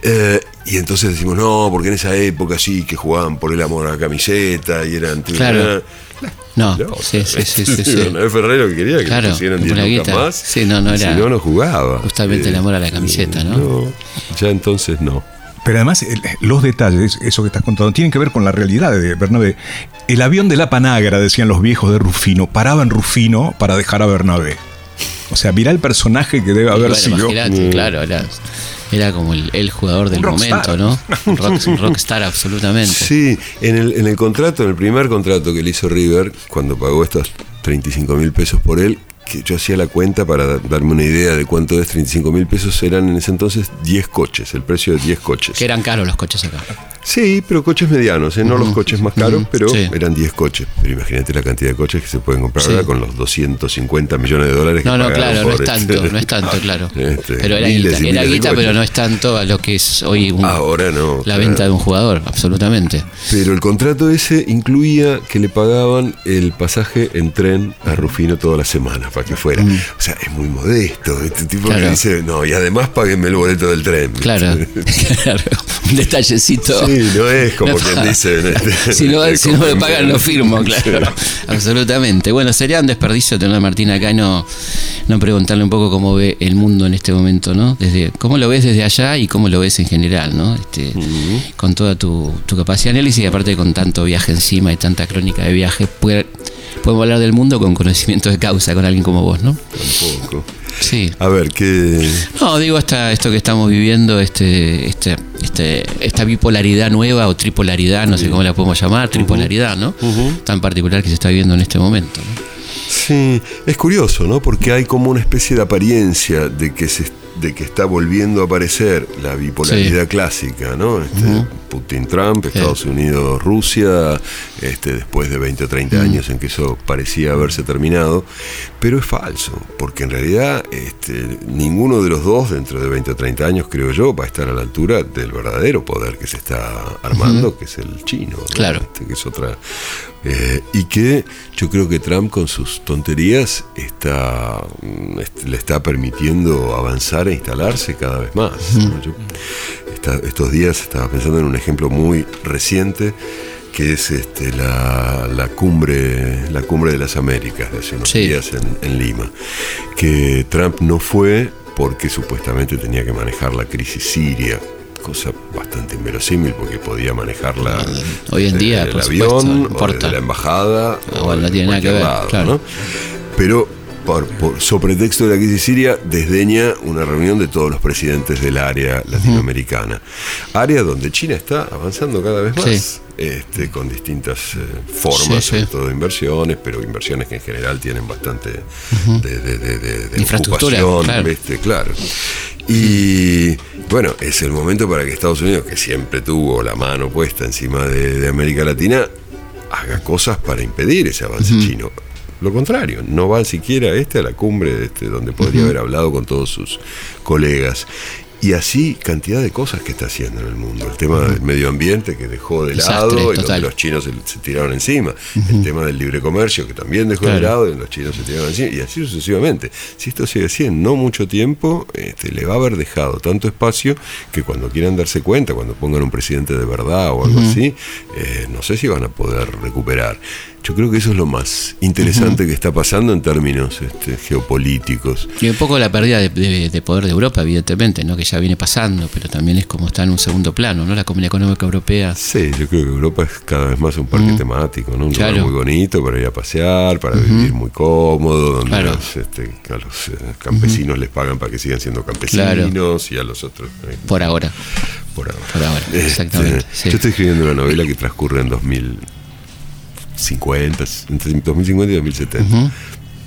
Eh, y entonces decimos, no, porque en esa época sí que jugaban por el amor a la camiseta y eran... Claro. No, No, sí, sí, sí, que quería que Claro, pusieran por 10 la lucas guita. más. Sí, no, no era Si no, no jugaba. justamente el amor a la camiseta, ¿no? ya entonces no. Pero además, el- los detalles, eso que estás contando, tienen que ver con la realidad de Bernabé. El avión de la Panagra, decían los viejos de Rufino, paraba en Rufino para dejar a Bernabé. O sea, mira el personaje que debe haber bueno, sido. imagínate, claro, era, como el, el jugador del momento, ¿no? Un rock- un rockstar, absolutamente. Sí, en el, en el contrato, en el primer contrato que le hizo River, cuando pagó estos 35 mil pesos por él, que yo hacía la cuenta para da- darme una idea de cuánto es 35 mil pesos, eran en ese entonces 10 coches, el precio de 10 coches. Que eran caros los coches acá. Sí, pero coches medianos, ¿eh? no los coches más caros, pero sí. eran 10 coches. Pero imagínate la cantidad de coches que se pueden comprar Sí. ahora con los 250 millones de dólares que No, no, claro, no es este- tanto, no es tanto, claro. Este, Pero era guita, era guita, pero no es tanto a lo que es hoy un- Ahora no. la claro. venta de un jugador, absolutamente. Pero el contrato ese incluía que le pagaban el pasaje en tren a Rufino toda la semana para que fuera. O sea, es muy modesto. Este tipo que Mm. Dice, no, y además páguenme el boleto del tren. Claro, claro, un detallecito. Sí, no es como No quien dice. si no, si no me pagan, lo firmo, claro. Absolutamente. Bueno, sería un desperdicio tener a Martín acá y no, no preguntarle un poco cómo ve el mundo en este momento, ¿no? Desde, ¿Cómo lo ves desde allá y cómo lo ves en general, ¿no? Este, Con toda tu, tu capacidad de análisis y aparte con tanto viaje encima y tanta crónica de viaje, puede- podemos hablar del mundo con conocimiento de causa con alguien como vos, ¿no? Tampoco. Sí. A ver, ¿qué...? No, digo, hasta esto que estamos viviendo, este, este, este, esta bipolaridad nueva o tripolaridad, no sé cómo la podemos llamar, tripolaridad, ¿no? Tan particular que se está viviendo en este momento. ¿no? Sí, es curioso, ¿no? Porque hay como una especie de apariencia de que se de que está volviendo a aparecer la bipolaridad Sí. clásica, ¿no? Este, Putin-Trump, Estados Unidos-Rusia, este, después de 20 o 30 años en que eso parecía haberse terminado, pero es falso, porque en realidad este, ninguno de los dos dentro de 20 o 30 años, creo yo, va a estar a la altura del verdadero poder que se está armando, que es el chino, ¿no? Claro. Este, que es otra... eh, y que yo creo que Trump con sus tonterías está, mm, le está permitiendo avanzar e instalarse cada vez más. ¿no? Yo esta- estos días estaba pensando en un ejemplo muy reciente que es este, la, la cumbre la cumbre de las Américas de hace unos Sí. días en, en Lima que Trump no fue porque supuestamente tenía que manejar la crisis siria cosa bastante inverosímil porque podía manejarla hoy en día, el avión supuesto, o desde la embajada Ah, o bueno, no de tiene nada que ver, lado, claro. ¿no? pero por, por- sobre texto de la crisis siria desdeña una reunión de todos los presidentes del área latinoamericana área donde China está avanzando cada vez más Sí. este, con distintas eh, formas Sí, sobre sí. todo de inversiones pero inversiones que en general tienen bastante de, de- de- de- de Infraestructura, ocupación, claro. ¿viste? claro y bueno, es el momento para que Estados Unidos, que siempre tuvo la mano puesta encima de, de América Latina, haga cosas para impedir ese avance chino. Lo contrario, no va siquiera este a la cumbre este, donde podría haber hablado con todos sus colegas. Y así cantidad de cosas que está haciendo en el mundo. El tema del medio ambiente que dejó de Desastre, lado y total. los chinos se, se tiraron encima. El tema del libre comercio que también dejó de lado y los chinos se tiraron encima. Y así sucesivamente. Si esto sigue así en no mucho tiempo, este, le va a haber dejado tanto espacio que cuando quieran darse cuenta, cuando pongan un presidente de verdad o algo así, eh, no sé si van a poder recuperar. Yo creo que eso es lo más interesante que está pasando en términos este, geopolíticos. Y un poco la pérdida de, de- de poder de Europa, evidentemente, ¿no? que ya viene pasando, pero también es como está en un segundo plano, ¿no? La Comunidad Económica Europea. Sí, yo creo que Europa es cada vez más un parque temático, ¿no? Un lugar Claro. muy bonito para ir a pasear, para vivir muy cómodo, donde Claro. los, este, a los eh, campesinos les pagan para que sigan siendo campesinos y a los otros eh, Por ahora. por ahora. Por ahora, Este, exactamente, sí. Yo estoy escribiendo una novela que transcurre en 2050, entre 2050 y 2070.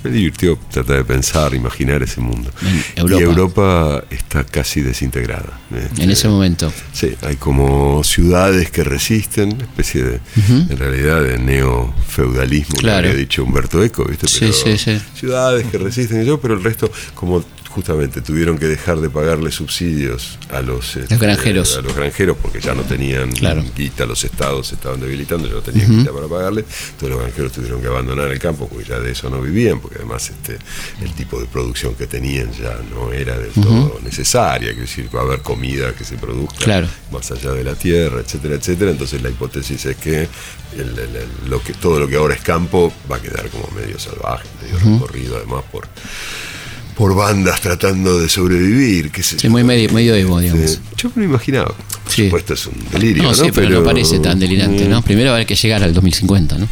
Me divirtió tratar de pensar, imaginar ese mundo. Europa. Y Europa está casi desintegrada. Este, En ese momento. Sí, hay como ciudades que resisten, una especie de, en realidad, de neofeudalismo, que Claro. había dicho Humberto Eco, ¿viste? Sí, sí, sí. Ciudades que resisten y yo, pero el resto, como justamente tuvieron que dejar de pagarle subsidios a los, este, granjeros. a los granjeros porque ya no tenían Claro. guita, los estados se estaban debilitando, ya no tenían guita para pagarle, entonces los granjeros tuvieron que abandonar el campo porque ya de eso no vivían, porque además este, el tipo de producción que tenían ya no era del todo necesaria, quiero decir, va a haber comida que se produzca Claro. más allá de la tierra, etcétera, etcétera. Entonces la hipótesis es que, el- el- el- lo que todo lo que ahora es campo va a quedar como medio salvaje, medio recorrido además por, por bandas tratando de sobrevivir. qué sé Sí, yo. muy medio, medio Evo, digamos. Yo me lo imaginaba. Por Sí. supuesto es un delirio. No, No, sí, pero, no parece tan delirante, ¿no? Primero va a haber que llegar al 2050, ¿no?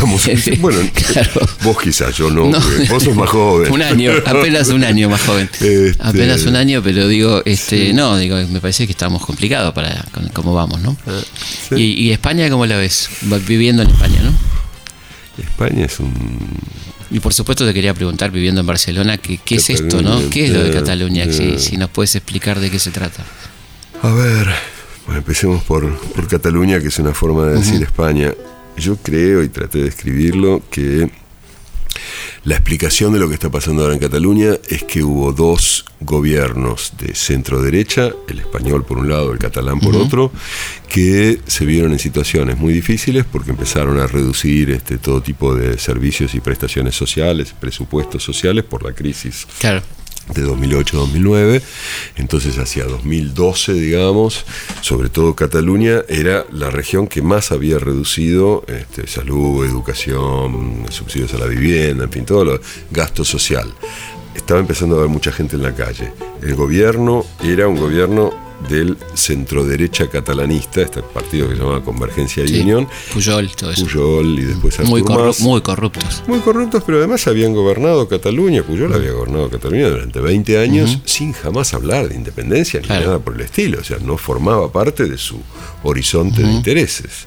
Vamos, bueno, Claro. vos quizás, yo no, vos sos más joven. Un año, apenas un año más joven. Este- Apenas un año, pero digo, este, no, digo, me parece que estamos complicados para con cómo vamos, ¿no? sí. y, y España cómo la ves? Viviendo en España, ¿no? España es un Y por supuesto te quería preguntar, viviendo en Barcelona, ¿qué, qué es esto, no? ¿Qué es lo de Cataluña? Si, si nos puedes explicar de qué se trata. A ver, bueno, empecemos por, por Cataluña, que es una forma de decir España. Yo creo, y traté de escribirlo, que la explicación de lo que está pasando ahora en Cataluña es que hubo dos gobiernos de centro derecha, el español por un lado, el catalán por otro, que se vieron en situaciones muy difíciles porque empezaron a reducir este, todo tipo de servicios y prestaciones sociales, presupuestos sociales por la crisis Claro. De 2008-2009, entonces hacia 2012, digamos, sobre todo Cataluña era la región que más había reducido este, salud, educación, subsidios a la vivienda, en fin, todo lo gasto social. Estaba empezando a haber mucha gente en la calle. El gobierno era un gobierno del centro-derecha catalanista, este partido que se llamaba Convergencia Sí. y Unión, Puyol, todo eso. Puyol y después muy, corru- muy corruptos. Muy corruptos, pero además habían gobernado Cataluña. Puyol había gobernado Cataluña durante 20 años sin jamás hablar de independencia ni Claro. nada por el estilo. O sea, no formaba parte de su horizonte de intereses.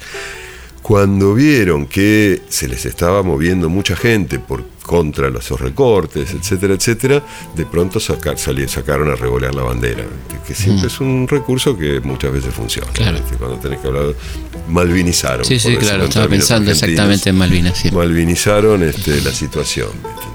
Cuando vieron que se les estaba moviendo mucha gente por contra los recortes, etcétera, etcétera, de pronto sacar, sacaron a revolear la bandera, que, siempre es un recurso que muchas veces funciona. Claro. Cuando tenés que hablar, malvinizaron. Sí, sí, claro. Estaba pensando exactamente en Malvinas. sí. malvinizaron este, la situación.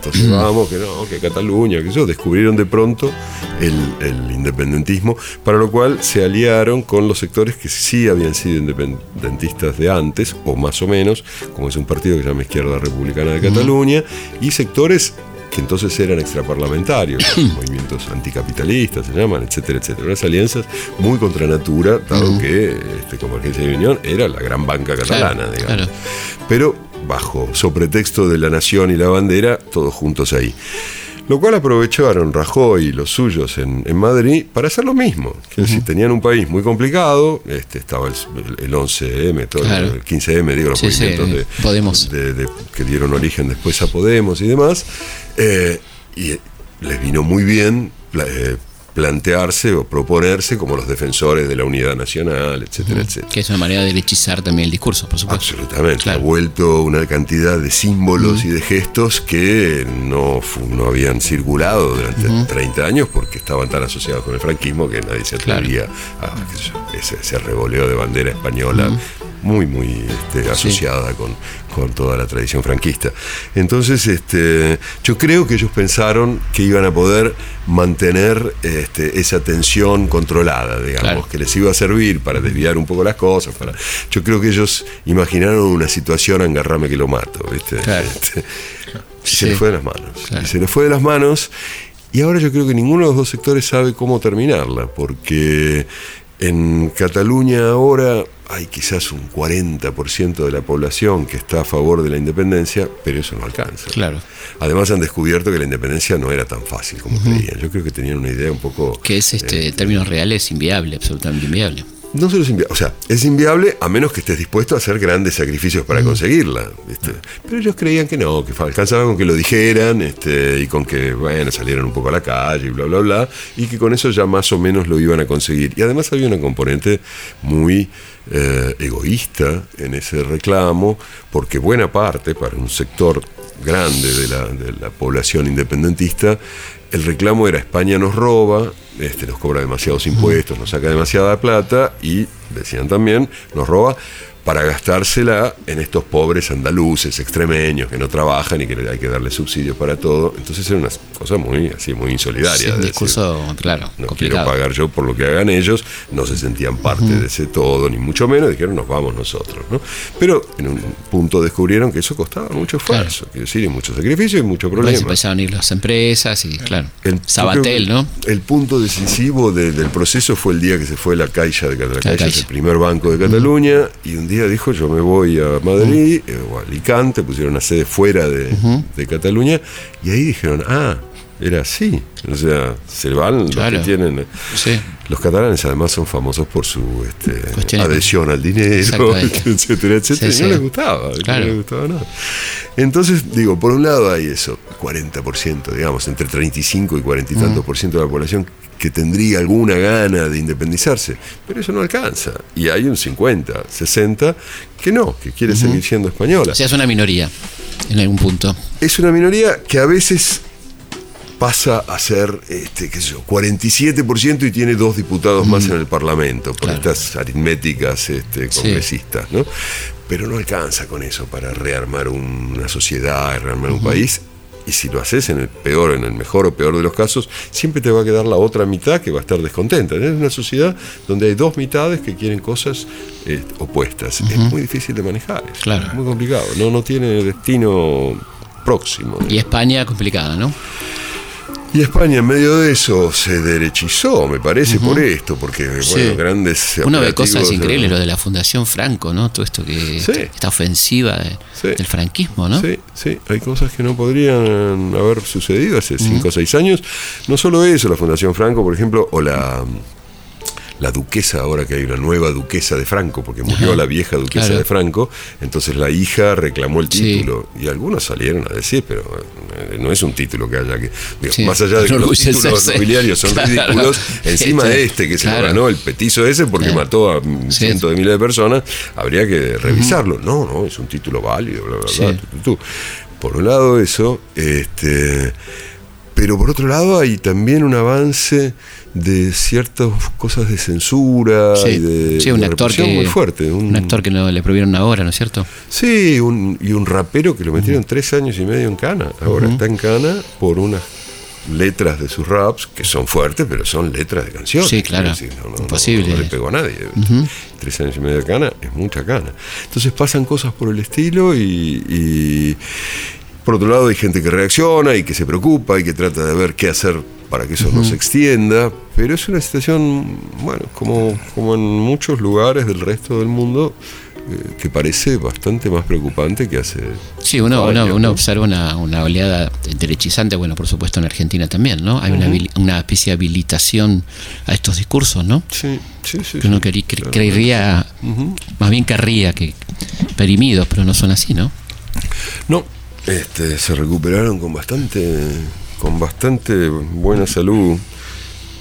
Entonces vamos, que no, que Cataluña, que eso, descubrieron de pronto el, el independentismo, para lo cual se aliaron con los sectores que sí habían sido independentistas de antes, o más o menos, como es un partido que se llama Izquierda Republicana de Cataluña, y sectores que entonces eran extraparlamentarios, movimientos anticapitalistas se llaman, etcétera, etcétera. Unas alianzas muy contra natura, dado que este, Convergencia y Unión era la gran banca catalana, Claro, digamos claro. pero bajo sobretexto de la nación y la bandera, todos juntos ahí. Lo cual aprovecharon Rajoy y los suyos en, en Madrid para hacer lo mismo. Que si tenían un país muy complicado, este, estaba el, el 11M, todo Claro. el 15M, digo, los Sí, sí, movimientos de, Podemos. de- de- que dieron origen después a Podemos y demás, eh, y les vino muy bien eh, plantearse o proponerse como los defensores de la unidad nacional, etcétera, etcétera. Que es una manera de lechizar también el discurso, por supuesto. Absolutamente, Claro. ha vuelto una cantidad de símbolos y de gestos que no, no habían circulado durante 30 años porque estaban tan asociados con el franquismo que nadie se Claro. atrevía a ese revoleo de bandera española muy, muy este, asociada con, con toda la tradición franquista. Entonces, este, yo creo que ellos pensaron que iban a poder mantener este, esa tensión controlada, digamos, Claro. que les iba a servir para desviar un poco las cosas. Para... Yo creo que ellos imaginaron una situación engarrame que lo mato, ¿viste? Claro. Este, Sí. se les fue de las manos. Claro. Se les fue de las manos. Y ahora yo creo que ninguno de los dos sectores sabe cómo terminarla, porque en Cataluña ahora hay quizás un 40% de la población que está a favor de la independencia, pero eso no alcanza. Claro. Además han descubierto que la independencia no era tan fácil como creían. Yo creo que tenían una idea un poco... Que es, este, en términos reales, inviable, absolutamente inviable. No solo es inviable, o sea, es inviable a menos que estés dispuesto a hacer grandes sacrificios para conseguirla. ¿viste? Pero ellos creían que no, que alcanzaba con que lo dijeran este, y con que, bueno, salieran un poco a la calle y bla, bla, bla, y que con eso ya más o menos lo iban a conseguir. Y además había una componente muy eh, egoísta en ese reclamo, porque buena parte, para un sector grande de la, de la población independentista, el reclamo era España nos roba, este, nos cobra demasiados impuestos, nos saca demasiada plata y, decían también, nos roba para gastársela en estos pobres andaluces, extremeños, que no trabajan y que hay que darle subsidios para todo. Entonces era una cosa muy, así, muy insolidaria. Sí, de un decir, discurso, claro, no quiero pagar yo por lo que hagan ellos, no se sentían parte de ese todo, ni mucho menos, dijeron nos vamos nosotros. ¿no? Pero en un punto descubrieron que eso costaba mucho esfuerzo, quiero decir, y mucho sacrificio y mucho problema. empezaron a ir las empresas y, claro, El- Sabatel, ¿no? El punto decisivo de- del proceso fue el día que se fue la Caixa de Cataluña. El primer banco de Cataluña y un dijo yo me voy a Madrid eh, o a Alicante, pusieron una sede fuera de, de Cataluña y ahí dijeron, ah, era así. O sea, se van Claro. los que tienen... Sí. Los catalanes además son famosos por su este, adhesión al dinero, etcétera, etcétera. Sí, y no sí. les gustaba, Claro. no les gustaba nada. Entonces, digo, por un lado hay eso, 40%, digamos, entre 35 y 40 y tantos por ciento de la población que tendría alguna gana de independizarse, pero eso no alcanza. Y hay un 50, 60 que no, que quiere seguir siendo española. O sea, es una minoría en algún punto. Es una minoría que a veces pasa a ser, este, qué sé yo, 47% y tiene dos diputados más en el Parlamento, por Claro. estas aritméticas este, Sí. congresistas, ¿no? Pero no alcanza con eso para rearmar una sociedad, rearmar un país. Y si lo haces en el peor, en el mejor o peor de los casos, siempre te va a quedar la otra mitad que va a estar descontenta. Es una sociedad donde hay dos mitades que quieren cosas eh, opuestas. Es muy difícil de manejar. eso. Claro. Es muy complicado. No, no tiene destino próximo. Y España complicada, ¿no? Y España en medio de eso se derechizó, me parece, por esto, porque Sí. bueno, grandes Uno ve operativos cosas de- increíbles, lo de la Fundación Franco, ¿no? Todo esto que. Sí. Esta ofensiva de- Sí. del franquismo, ¿no? Sí, sí, hay cosas que no podrían haber sucedido hace cinco o seis años. No solo eso, la Fundación Franco, por ejemplo, o la, la duquesa, ahora que hay una nueva duquesa de Franco, porque murió Ajá. la vieja duquesa Claro. de Franco, entonces la hija reclamó el Sí. título. Y algunos salieron a decir, pero eh, no es un título que haya que. digo, Sí. más allá de que los títulos nobiliarios son Claro. ridículos, encima Este, de este que se lo ganó el petizo ese porque mató a Sí. cientos de miles de personas, habría que revisarlo. No, no, es un título válido, bla, bla, Sí. bla. Por un lado eso, este, pero por otro lado hay también un avance de ciertas cosas de censura Sí, y de, sí, un de actor que muy fuerte. un, actor que no le prohibieron ahora, ¿no es cierto? Sí, un- y un rapero que lo metieron tres años y medio en cana. Ahora está en cana por unas letras de sus raps que son fuertes, pero son letras de canciones. Sí, claro. Decir, no, no- no- Imposible. No, le pegó a nadie. Tres años y medio de cana es mucha cana. Entonces pasan cosas por el estilo y, y por otro lado hay gente que reacciona y que se preocupa y que trata de ver qué hacer para que eso no se extienda, pero es una situación, bueno, como, como en muchos lugares del resto del mundo, eh, que bastante más preocupante que hace. Sí, uno, años, uno, uno ¿no? observa una, una oleada derechizante, bueno, por supuesto en Argentina también, ¿no? Hay una, una especie de habilitación a estos discursos, ¿no? Sí, sí, sí. Que uno sí, cre- claro. creería, más bien querría que perimidos, pero no son así, ¿no? No, este, se recuperaron con bastante, con bastante buena salud.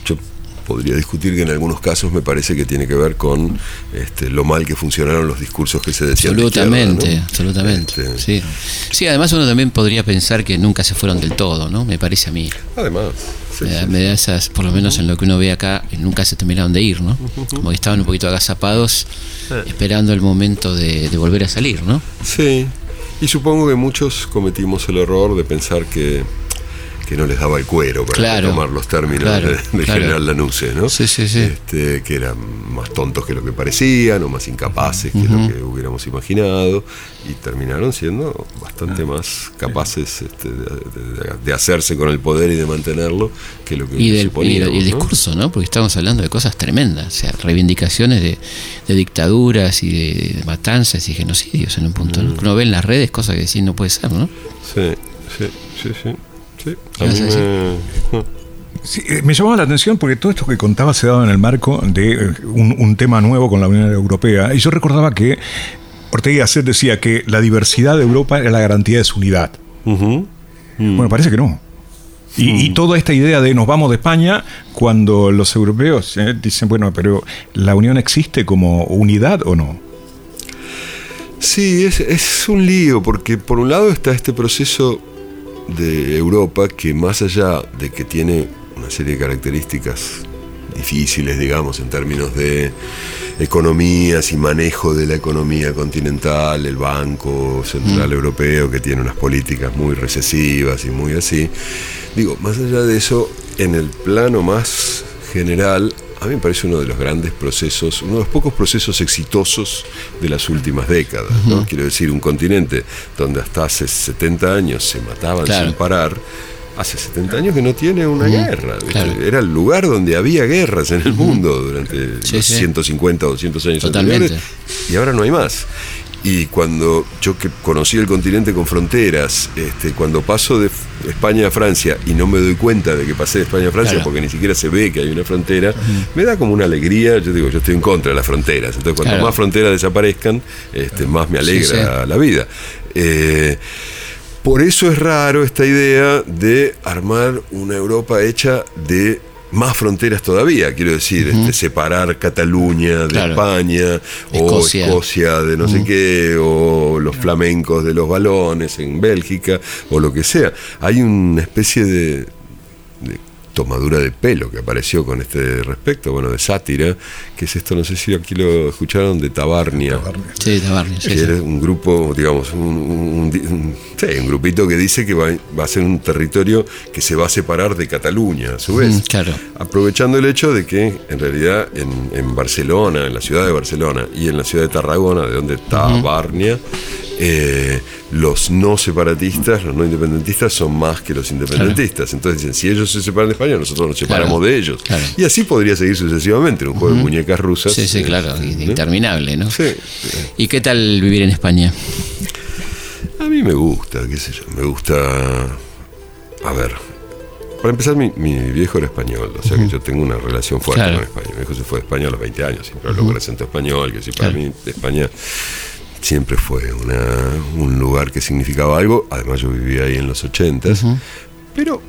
Yo podría discutir que en algunos casos me parece que tiene que ver con este, lo mal que funcionaron los discursos que se decían. de Absolutamente, ¿no? absolutamente. Este, Sí. sí, además uno también podría pensar que nunca se fueron del todo, ¿no? Me parece a mí. Además, sí, me, da, sí, me da esas, por lo menos en lo que uno ve acá, nunca se terminaron de ir, ¿no? Como que estaban un poquito agazapados, esperando el momento de, de volver a salir, ¿no? Sí, y supongo que muchos cometimos el error de pensar que, que no les daba el cuero para Claro, tomar los términos claro, de, de claro. General Lanusse, ¿no? Sí, sí, sí. Este, que eran más tontos que lo que parecían o más incapaces que lo que hubiéramos imaginado y terminaron siendo bastante más capaces este, de, de- de hacerse con el poder y de mantenerlo que lo que Y, del, y, el- suponíamos, y el ¿no? discurso, ¿no? Porque estamos hablando de cosas tremendas, o sea, reivindicaciones de, de dictaduras y de, matanzas y genocidios en un punto. ¿no? Que Uno ve en las redes cosas que sí no puede ser, ¿no? Sí, sí, sí, sí. Sí. A mí sí, me- Sí, eh, me llamaba la atención porque todo esto que contaba se daba en el marco de eh, un, un tema nuevo con la Unión Europea. Y yo recordaba que Ortega y Gasset decía que la diversidad de Europa era la garantía de su unidad. Ujú. Bueno, parece que no. Y, y toda esta idea de nos vamos de España, cuando los europeos eh, dicen, bueno, pero ¿la Unión existe como unidad o no? Sí, es, es un lío, porque por un lado está este proceso de Europa que más allá de que tiene una serie de características difíciles, digamos, en términos de economías y manejo de la economía continental, el Banco Central Europeo, que tiene unas políticas muy recesivas y muy así. Digo, más allá de eso, en el plano más general, a mí me parece uno de los grandes procesos, uno de los pocos procesos exitosos de las últimas décadas. ¿no? Quiero decir, un continente donde hasta hace 70 años se mataban Claro. sin parar. Hace 70 años que no tiene una guerra. Era el lugar donde había guerras en el mundo durante Sí, los sí. 150 o 200 años Totalmente. anteriores. Y ahora no hay más. Y cuando yo que conocí el continente con fronteras, este, cuando paso de España a Francia y no me doy cuenta de que pasé de España a Francia Claro. porque ni siquiera se ve que hay una frontera, me da como una alegría. Yo digo, yo estoy en contra de las fronteras. Entonces, cuanto Claro. más fronteras desaparezcan, este, más me Sí, alegra la vida. Eh, por eso es raro esta idea de armar una Europa hecha de más fronteras todavía, quiero decir, este, separar Cataluña de Claro. España Escocia. o Escocia de no sé qué, o los flamencos de los balones en Bélgica, o lo que sea. Hay una especie de, de tomadura de pelo que apareció con este respecto, bueno, de sátira, que es esto, no sé si aquí lo escucharon, de Tabarnia. Sí, Tabarnia, sí, que sí. era un grupo, digamos, un, un- un- un- sí, un grupito que dice que va, va a ser un territorio que se va a separar de Cataluña, a su vez. Mm, claro. Aprovechando el hecho de que en realidad en, en Barcelona, en la ciudad de Barcelona y en la ciudad de Tarragona, de donde está Barnia, eh, los no separatistas, los no independentistas son más que los independentistas. Entonces dicen, si ellos se separan de España, nosotros nos separamos Claro, de ellos. claro. Y así podría seguir sucesivamente, un juego de muñecas rusas. Sí, sí, eh, claro, interminable, ¿no? Sí. ¿Y qué tal vivir en España? A mí me gusta, qué sé yo, me gusta. A ver, para empezar, mi, mi viejo era español, o sea que yo tengo una relación fuerte Claro. con España. Mi viejo se fue de España a los 20 años, siempre habló con acento español, que sí, para mí España siempre fue una- un lugar que significaba algo. Además, yo vivía ahí en los 80s, pero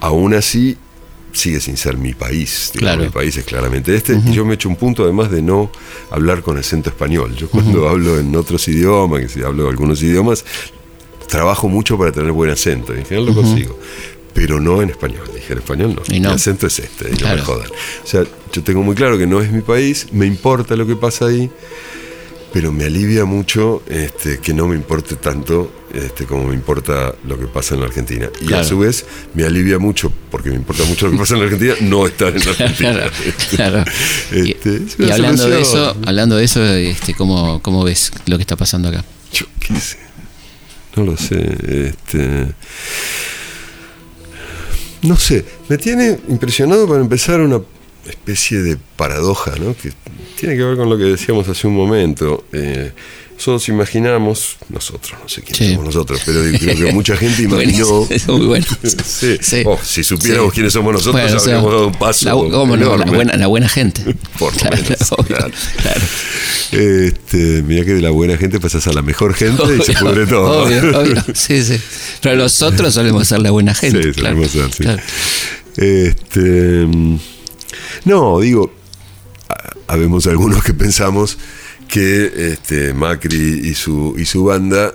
aún así sigue sin ser mi país. digamos, Claro. Mi país es claramente este. Y yo me echo un punto además de no hablar con acento español. Yo cuando hablo en otros idiomas, que si hablo algunos idiomas, trabajo mucho para tener buen acento. Y en general lo consigo. Pero no en español. Dije en español no. Y no. Mi acento es este. Y no Claro. me jodan. O sea, yo tengo muy claro que no es mi país. Me importa lo que pasa ahí. Pero me alivia mucho este, que no me importe tanto este, como me importa lo que pasa en la Argentina. Y Claro. a su vez me alivia mucho, porque me importa mucho lo que pasa en la Argentina, no estar en la Argentina. Claro, Este, es y hablando de eso, hablando de eso, este, ¿cómo, ¿cómo ves lo que está pasando acá? Yo qué sé. No lo sé. Este. No sé. Me tiene impresionado para empezar una especie de paradoja, ¿no? Que tiene que ver con lo que decíamos hace un momento. Eh, nosotros imaginamos, nosotros, no sé quiénes Sí. somos nosotros, pero creo que mucha gente imaginó. Buenísimo, muy bueno. Sí. Sí. Oh, si supiéramos quiénes somos nosotros, Bueno, o sea, habríamos dado un paso. La, ¿cómo no? La buena, la buena gente. Por claro, menos, obvio, claro. claro. Este, mira que de la buena gente pasas a la mejor gente y se pudre todo. Obvio, obvio. Sí, sí. Pero los otros solemos ser la buena gente. Sí, claro. solemos ser, sí. Este, mm, no, digo, ha- habemos algunos que pensamos que este, Macri y su, y su banda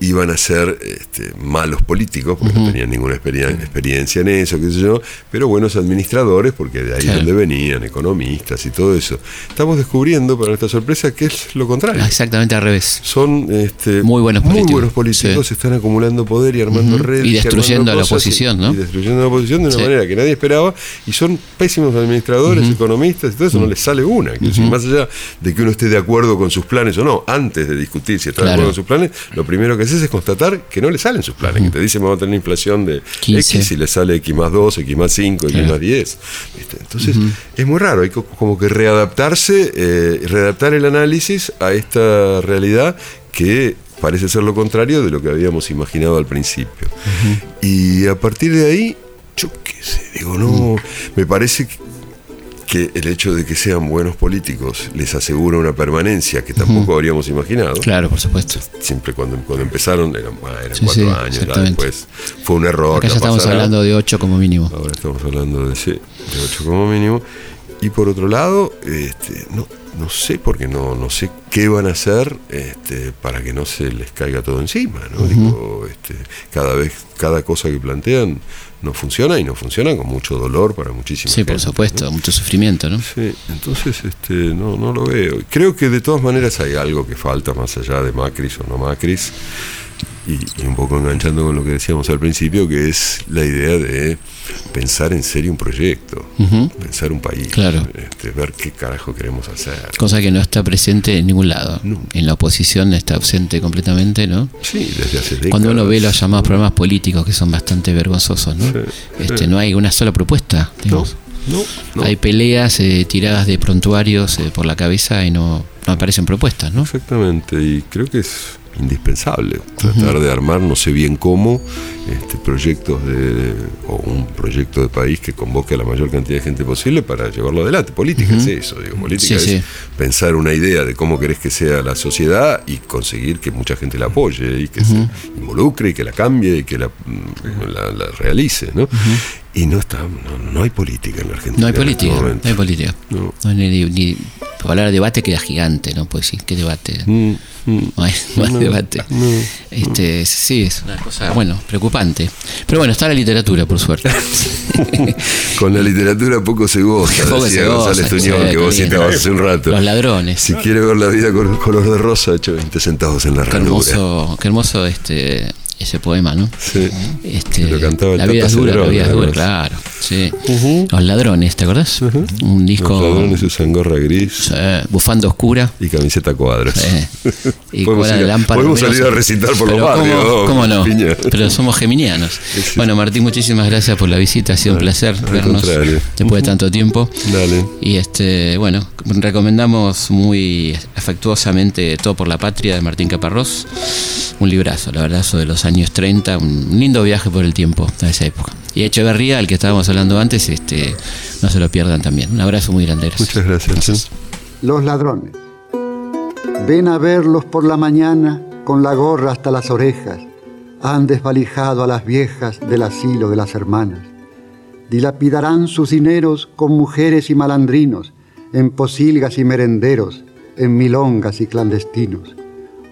iban a ser este, malos políticos, porque no tenían ninguna experien- experiencia en eso, qué sé yo, pero buenos administradores, porque de ahí Claro. donde venían, economistas y todo eso. Estamos descubriendo, para nuestra sorpresa, que es lo contrario. Exactamente al revés. Son este, Muy buenos políticos. buenos políticos, Sí. están acumulando poder y armando redes. Y destruyendo a la oposición, y- ¿no? Y destruyendo a la oposición de una Sí. manera que nadie esperaba. Y son pésimos administradores, economistas y todo eso, no les sale una. Decir, más allá de que uno esté de acuerdo con sus planes o no, antes de discutir si está de acuerdo con sus planes, lo primero que es constatar que no le salen sus planes. Que te dicen vamos a tener inflación de 15. X y le sale X más 2, X más 5, X Claro. más 10. ¿viste? Entonces, es muy raro. Hay co- como que readaptarse, eh, readaptar el análisis a esta realidad que parece ser lo contrario de lo que habíamos imaginado al principio. Y a partir de ahí, yo qué sé, digo, no, me parece que, que el hecho de que sean buenos políticos les asegura una permanencia que tampoco habríamos imaginado. Claro, por supuesto. Siempre cuando, cuando empezaron eran, ah, eran Sí, cuatro sí, años, después fue un error. Acá ya estamos hablando de 8 como mínimo. Ahora estamos hablando de, sí, de 8 como mínimo. Y por otro lado, este, no, no sé, porque no, no sé qué van a hacer este, para que no se les caiga todo encima. ¿no? Digo, este, cada vez, cada cosa que plantean no funciona y no funciona con mucho dolor para muchísima Sí, por supuesto, ¿no? mucho sufrimiento, ¿no? Sí, entonces este, no, no lo veo. Creo que de todas maneras hay algo que falta más allá de Macris o no Macris. Y, y un poco enganchando con lo que decíamos al principio, que es la idea de pensar en serio un proyecto, pensar un país, Claro. este, ver qué carajo queremos hacer. Cosa que no está presente en ningún lado. En la oposición está ausente completamente, ¿no? Sí, desde hace décadas. Cuando uno ve los llamados programas políticos que son bastante vergonzosos, ¿no? Sí, Este, sí. No hay una sola propuesta. No, digamos. no, no. Hay peleas eh, tiradas de prontuarios eh, por la cabeza y no, no aparecen propuestas, ¿no? Exactamente, y creo que es indispensable tratar de armar, no sé bien cómo, este, proyectos de, o un proyecto de país que convoque a la mayor cantidad de gente posible para llevarlo adelante. Política es eso, digo, política Sí, es sí. pensar una idea de cómo querés que sea la sociedad y conseguir que mucha gente la apoye y que se involucre y que la cambie y que la, mm, la- la realice, ¿no? Y no está, no, no hay política en la Argentina. No hay en este política, no hay política. No. No hay ni, ni- para hablar de debate queda gigante, ¿no? Pues sí, ¿qué debate? Mm, mm. No hay, no hay No, debate. no. Este, sí, es una cosa, bueno, preocupante. Pero bueno, está la literatura, por suerte. Con la literatura poco se goza, Poco decía se goza, González sí, Tuñón, que vos citabas hace un rato. Los ladrones. Si quiere ver la vida con color de rosa, eche 20 centavos en la Qué ranura. hermoso, qué hermoso este ese poema, ¿no? Sí. Este, Lo cantaba el la vida es dura, la vida es dura, claro. Sí. Los ladrones, ¿te acordás? Un disco Los ladrones usan gorra gris sí, bufanda oscura. y camiseta cuadros. eh, y Podemos de ir a- lámpara. podemos salir a recitar por los Pero ¿cómo- barrios, ¿Cómo, no? Piña. Pero somos geminianos. sí. Bueno, Martín, muchísimas gracias por la visita. Ha sido un placer al vernos contrario. después de tanto tiempo. Dale. Y este, bueno, recomendamos muy afectuosamente Todo por la Patria de Martín Caparrós. Un librazo, la verdad, eso de los años 30, un lindo viaje por el tiempo a esa época. Y Echeverría, al que estábamos hablando antes, este, no se lo pierdan también. Un abrazo muy grande. Muchas gracias. Los ladrones. Ven a verlos por la mañana con la gorra hasta las orejas. Han desvalijado a las viejas del asilo de las hermanas. Dilapidarán sus dineros con mujeres y malandrinos, en posilgas y merenderos, en milongas y clandestinos.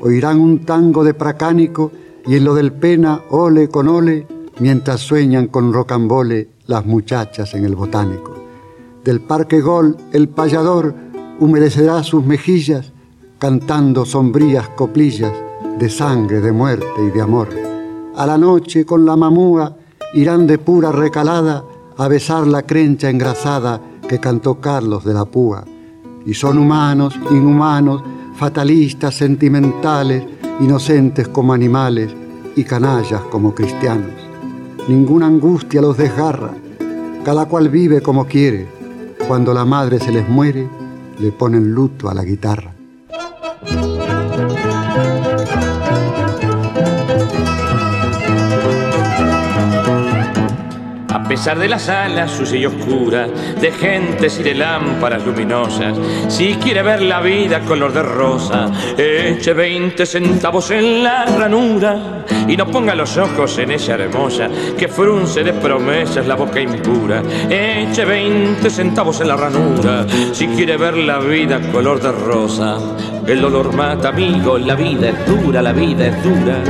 Oirán un tango de pracánico y en lo del pena ole con ole, mientras sueñan con rocambole las muchachas en el botánico. Del parque Gol el payador humedecerá sus mejillas cantando sombrías coplillas de sangre, de muerte y de amor. A la noche con la mamúa irán de pura recalada a besar la crencha engrasada que cantó Carlos de la Púa. Y son humanos, inhumanos, fatalistas, sentimentales, inocentes como animales y canallas como cristianos. Ninguna angustia los desgarra, cada cual vive como quiere. Cuando la madre se les muere, le ponen luto a la guitarra. Pesar de las salas sucia y oscura, de gentes y de lámparas luminosas, si quiere ver la vida color de rosa, eche 20 centavos en la ranura y no ponga los ojos en esa hermosa que frunce de promesas la boca impura. Eche 20 centavos en la ranura si quiere ver la vida color de rosa. El dolor mata, amigo, la vida es dura, la vida es dura.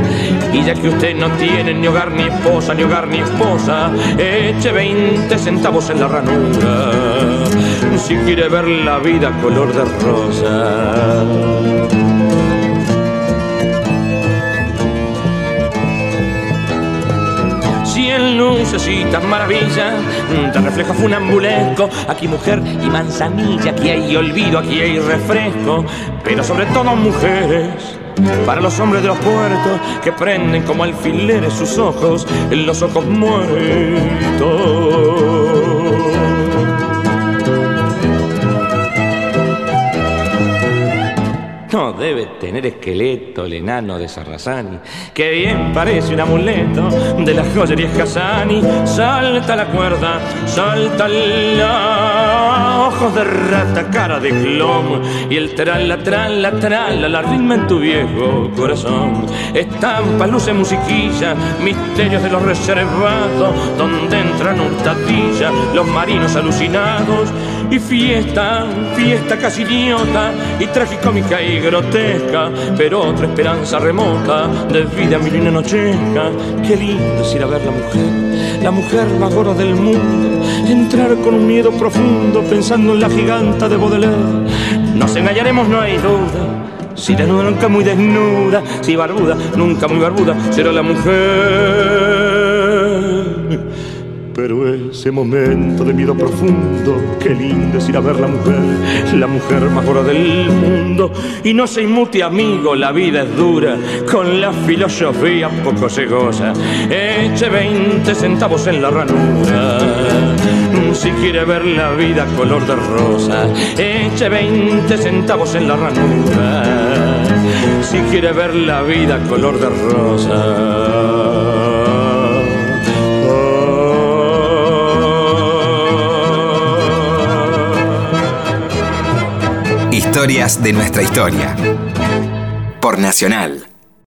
Y ya que usted no tiene ni hogar ni esposa, ni hogar ni esposa, eche 20 centavos en la ranura. Si quiere ver la vida color de rosa. Lucecitas maravillas, te refleja funambulesco, aquí mujer y manzanilla, aquí hay olvido, aquí hay refresco, pero sobre todo mujeres. Para los hombres de los puertos que prenden como alfileres sus ojos los ojos muertos. Tener esqueleto el enano de Sarrazani, que bien parece un amuleto de la joyería Casani. Salta la cuerda, salta la ojos de rata, cara de clon y el trala, trala, trala, la rima en tu viejo corazón. Estampa, luce, musiquilla, misterios de los reservados, donde entran hurtadillas los marinos alucinados y fiesta, fiesta casi idiota y tragicómica y grotesca, pero otra esperanza remota de vida milina nochesca. Qué lindo es ir a ver la mujer, la mujer más gorda del mundo, entrar con un miedo profundo pensando en la giganta de Baudelaire. Nos engañaremos, no hay duda. Si desnuda, nunca muy desnuda. Si barbuda, nunca muy barbuda. Será la mujer. Pero ese momento de miedo profundo, qué lindo es ir a ver la mujer, la mujer más gorda del mundo. Y no se inmute, amigo, la vida es dura, con la filosofía poco se goza. Eche 20 centavos en la ranura, si quiere ver la vida color de rosa. Eche 20 centavos en la ranura, si quiere ver la vida color de rosa. Historias de nuestra historia. Por Nacional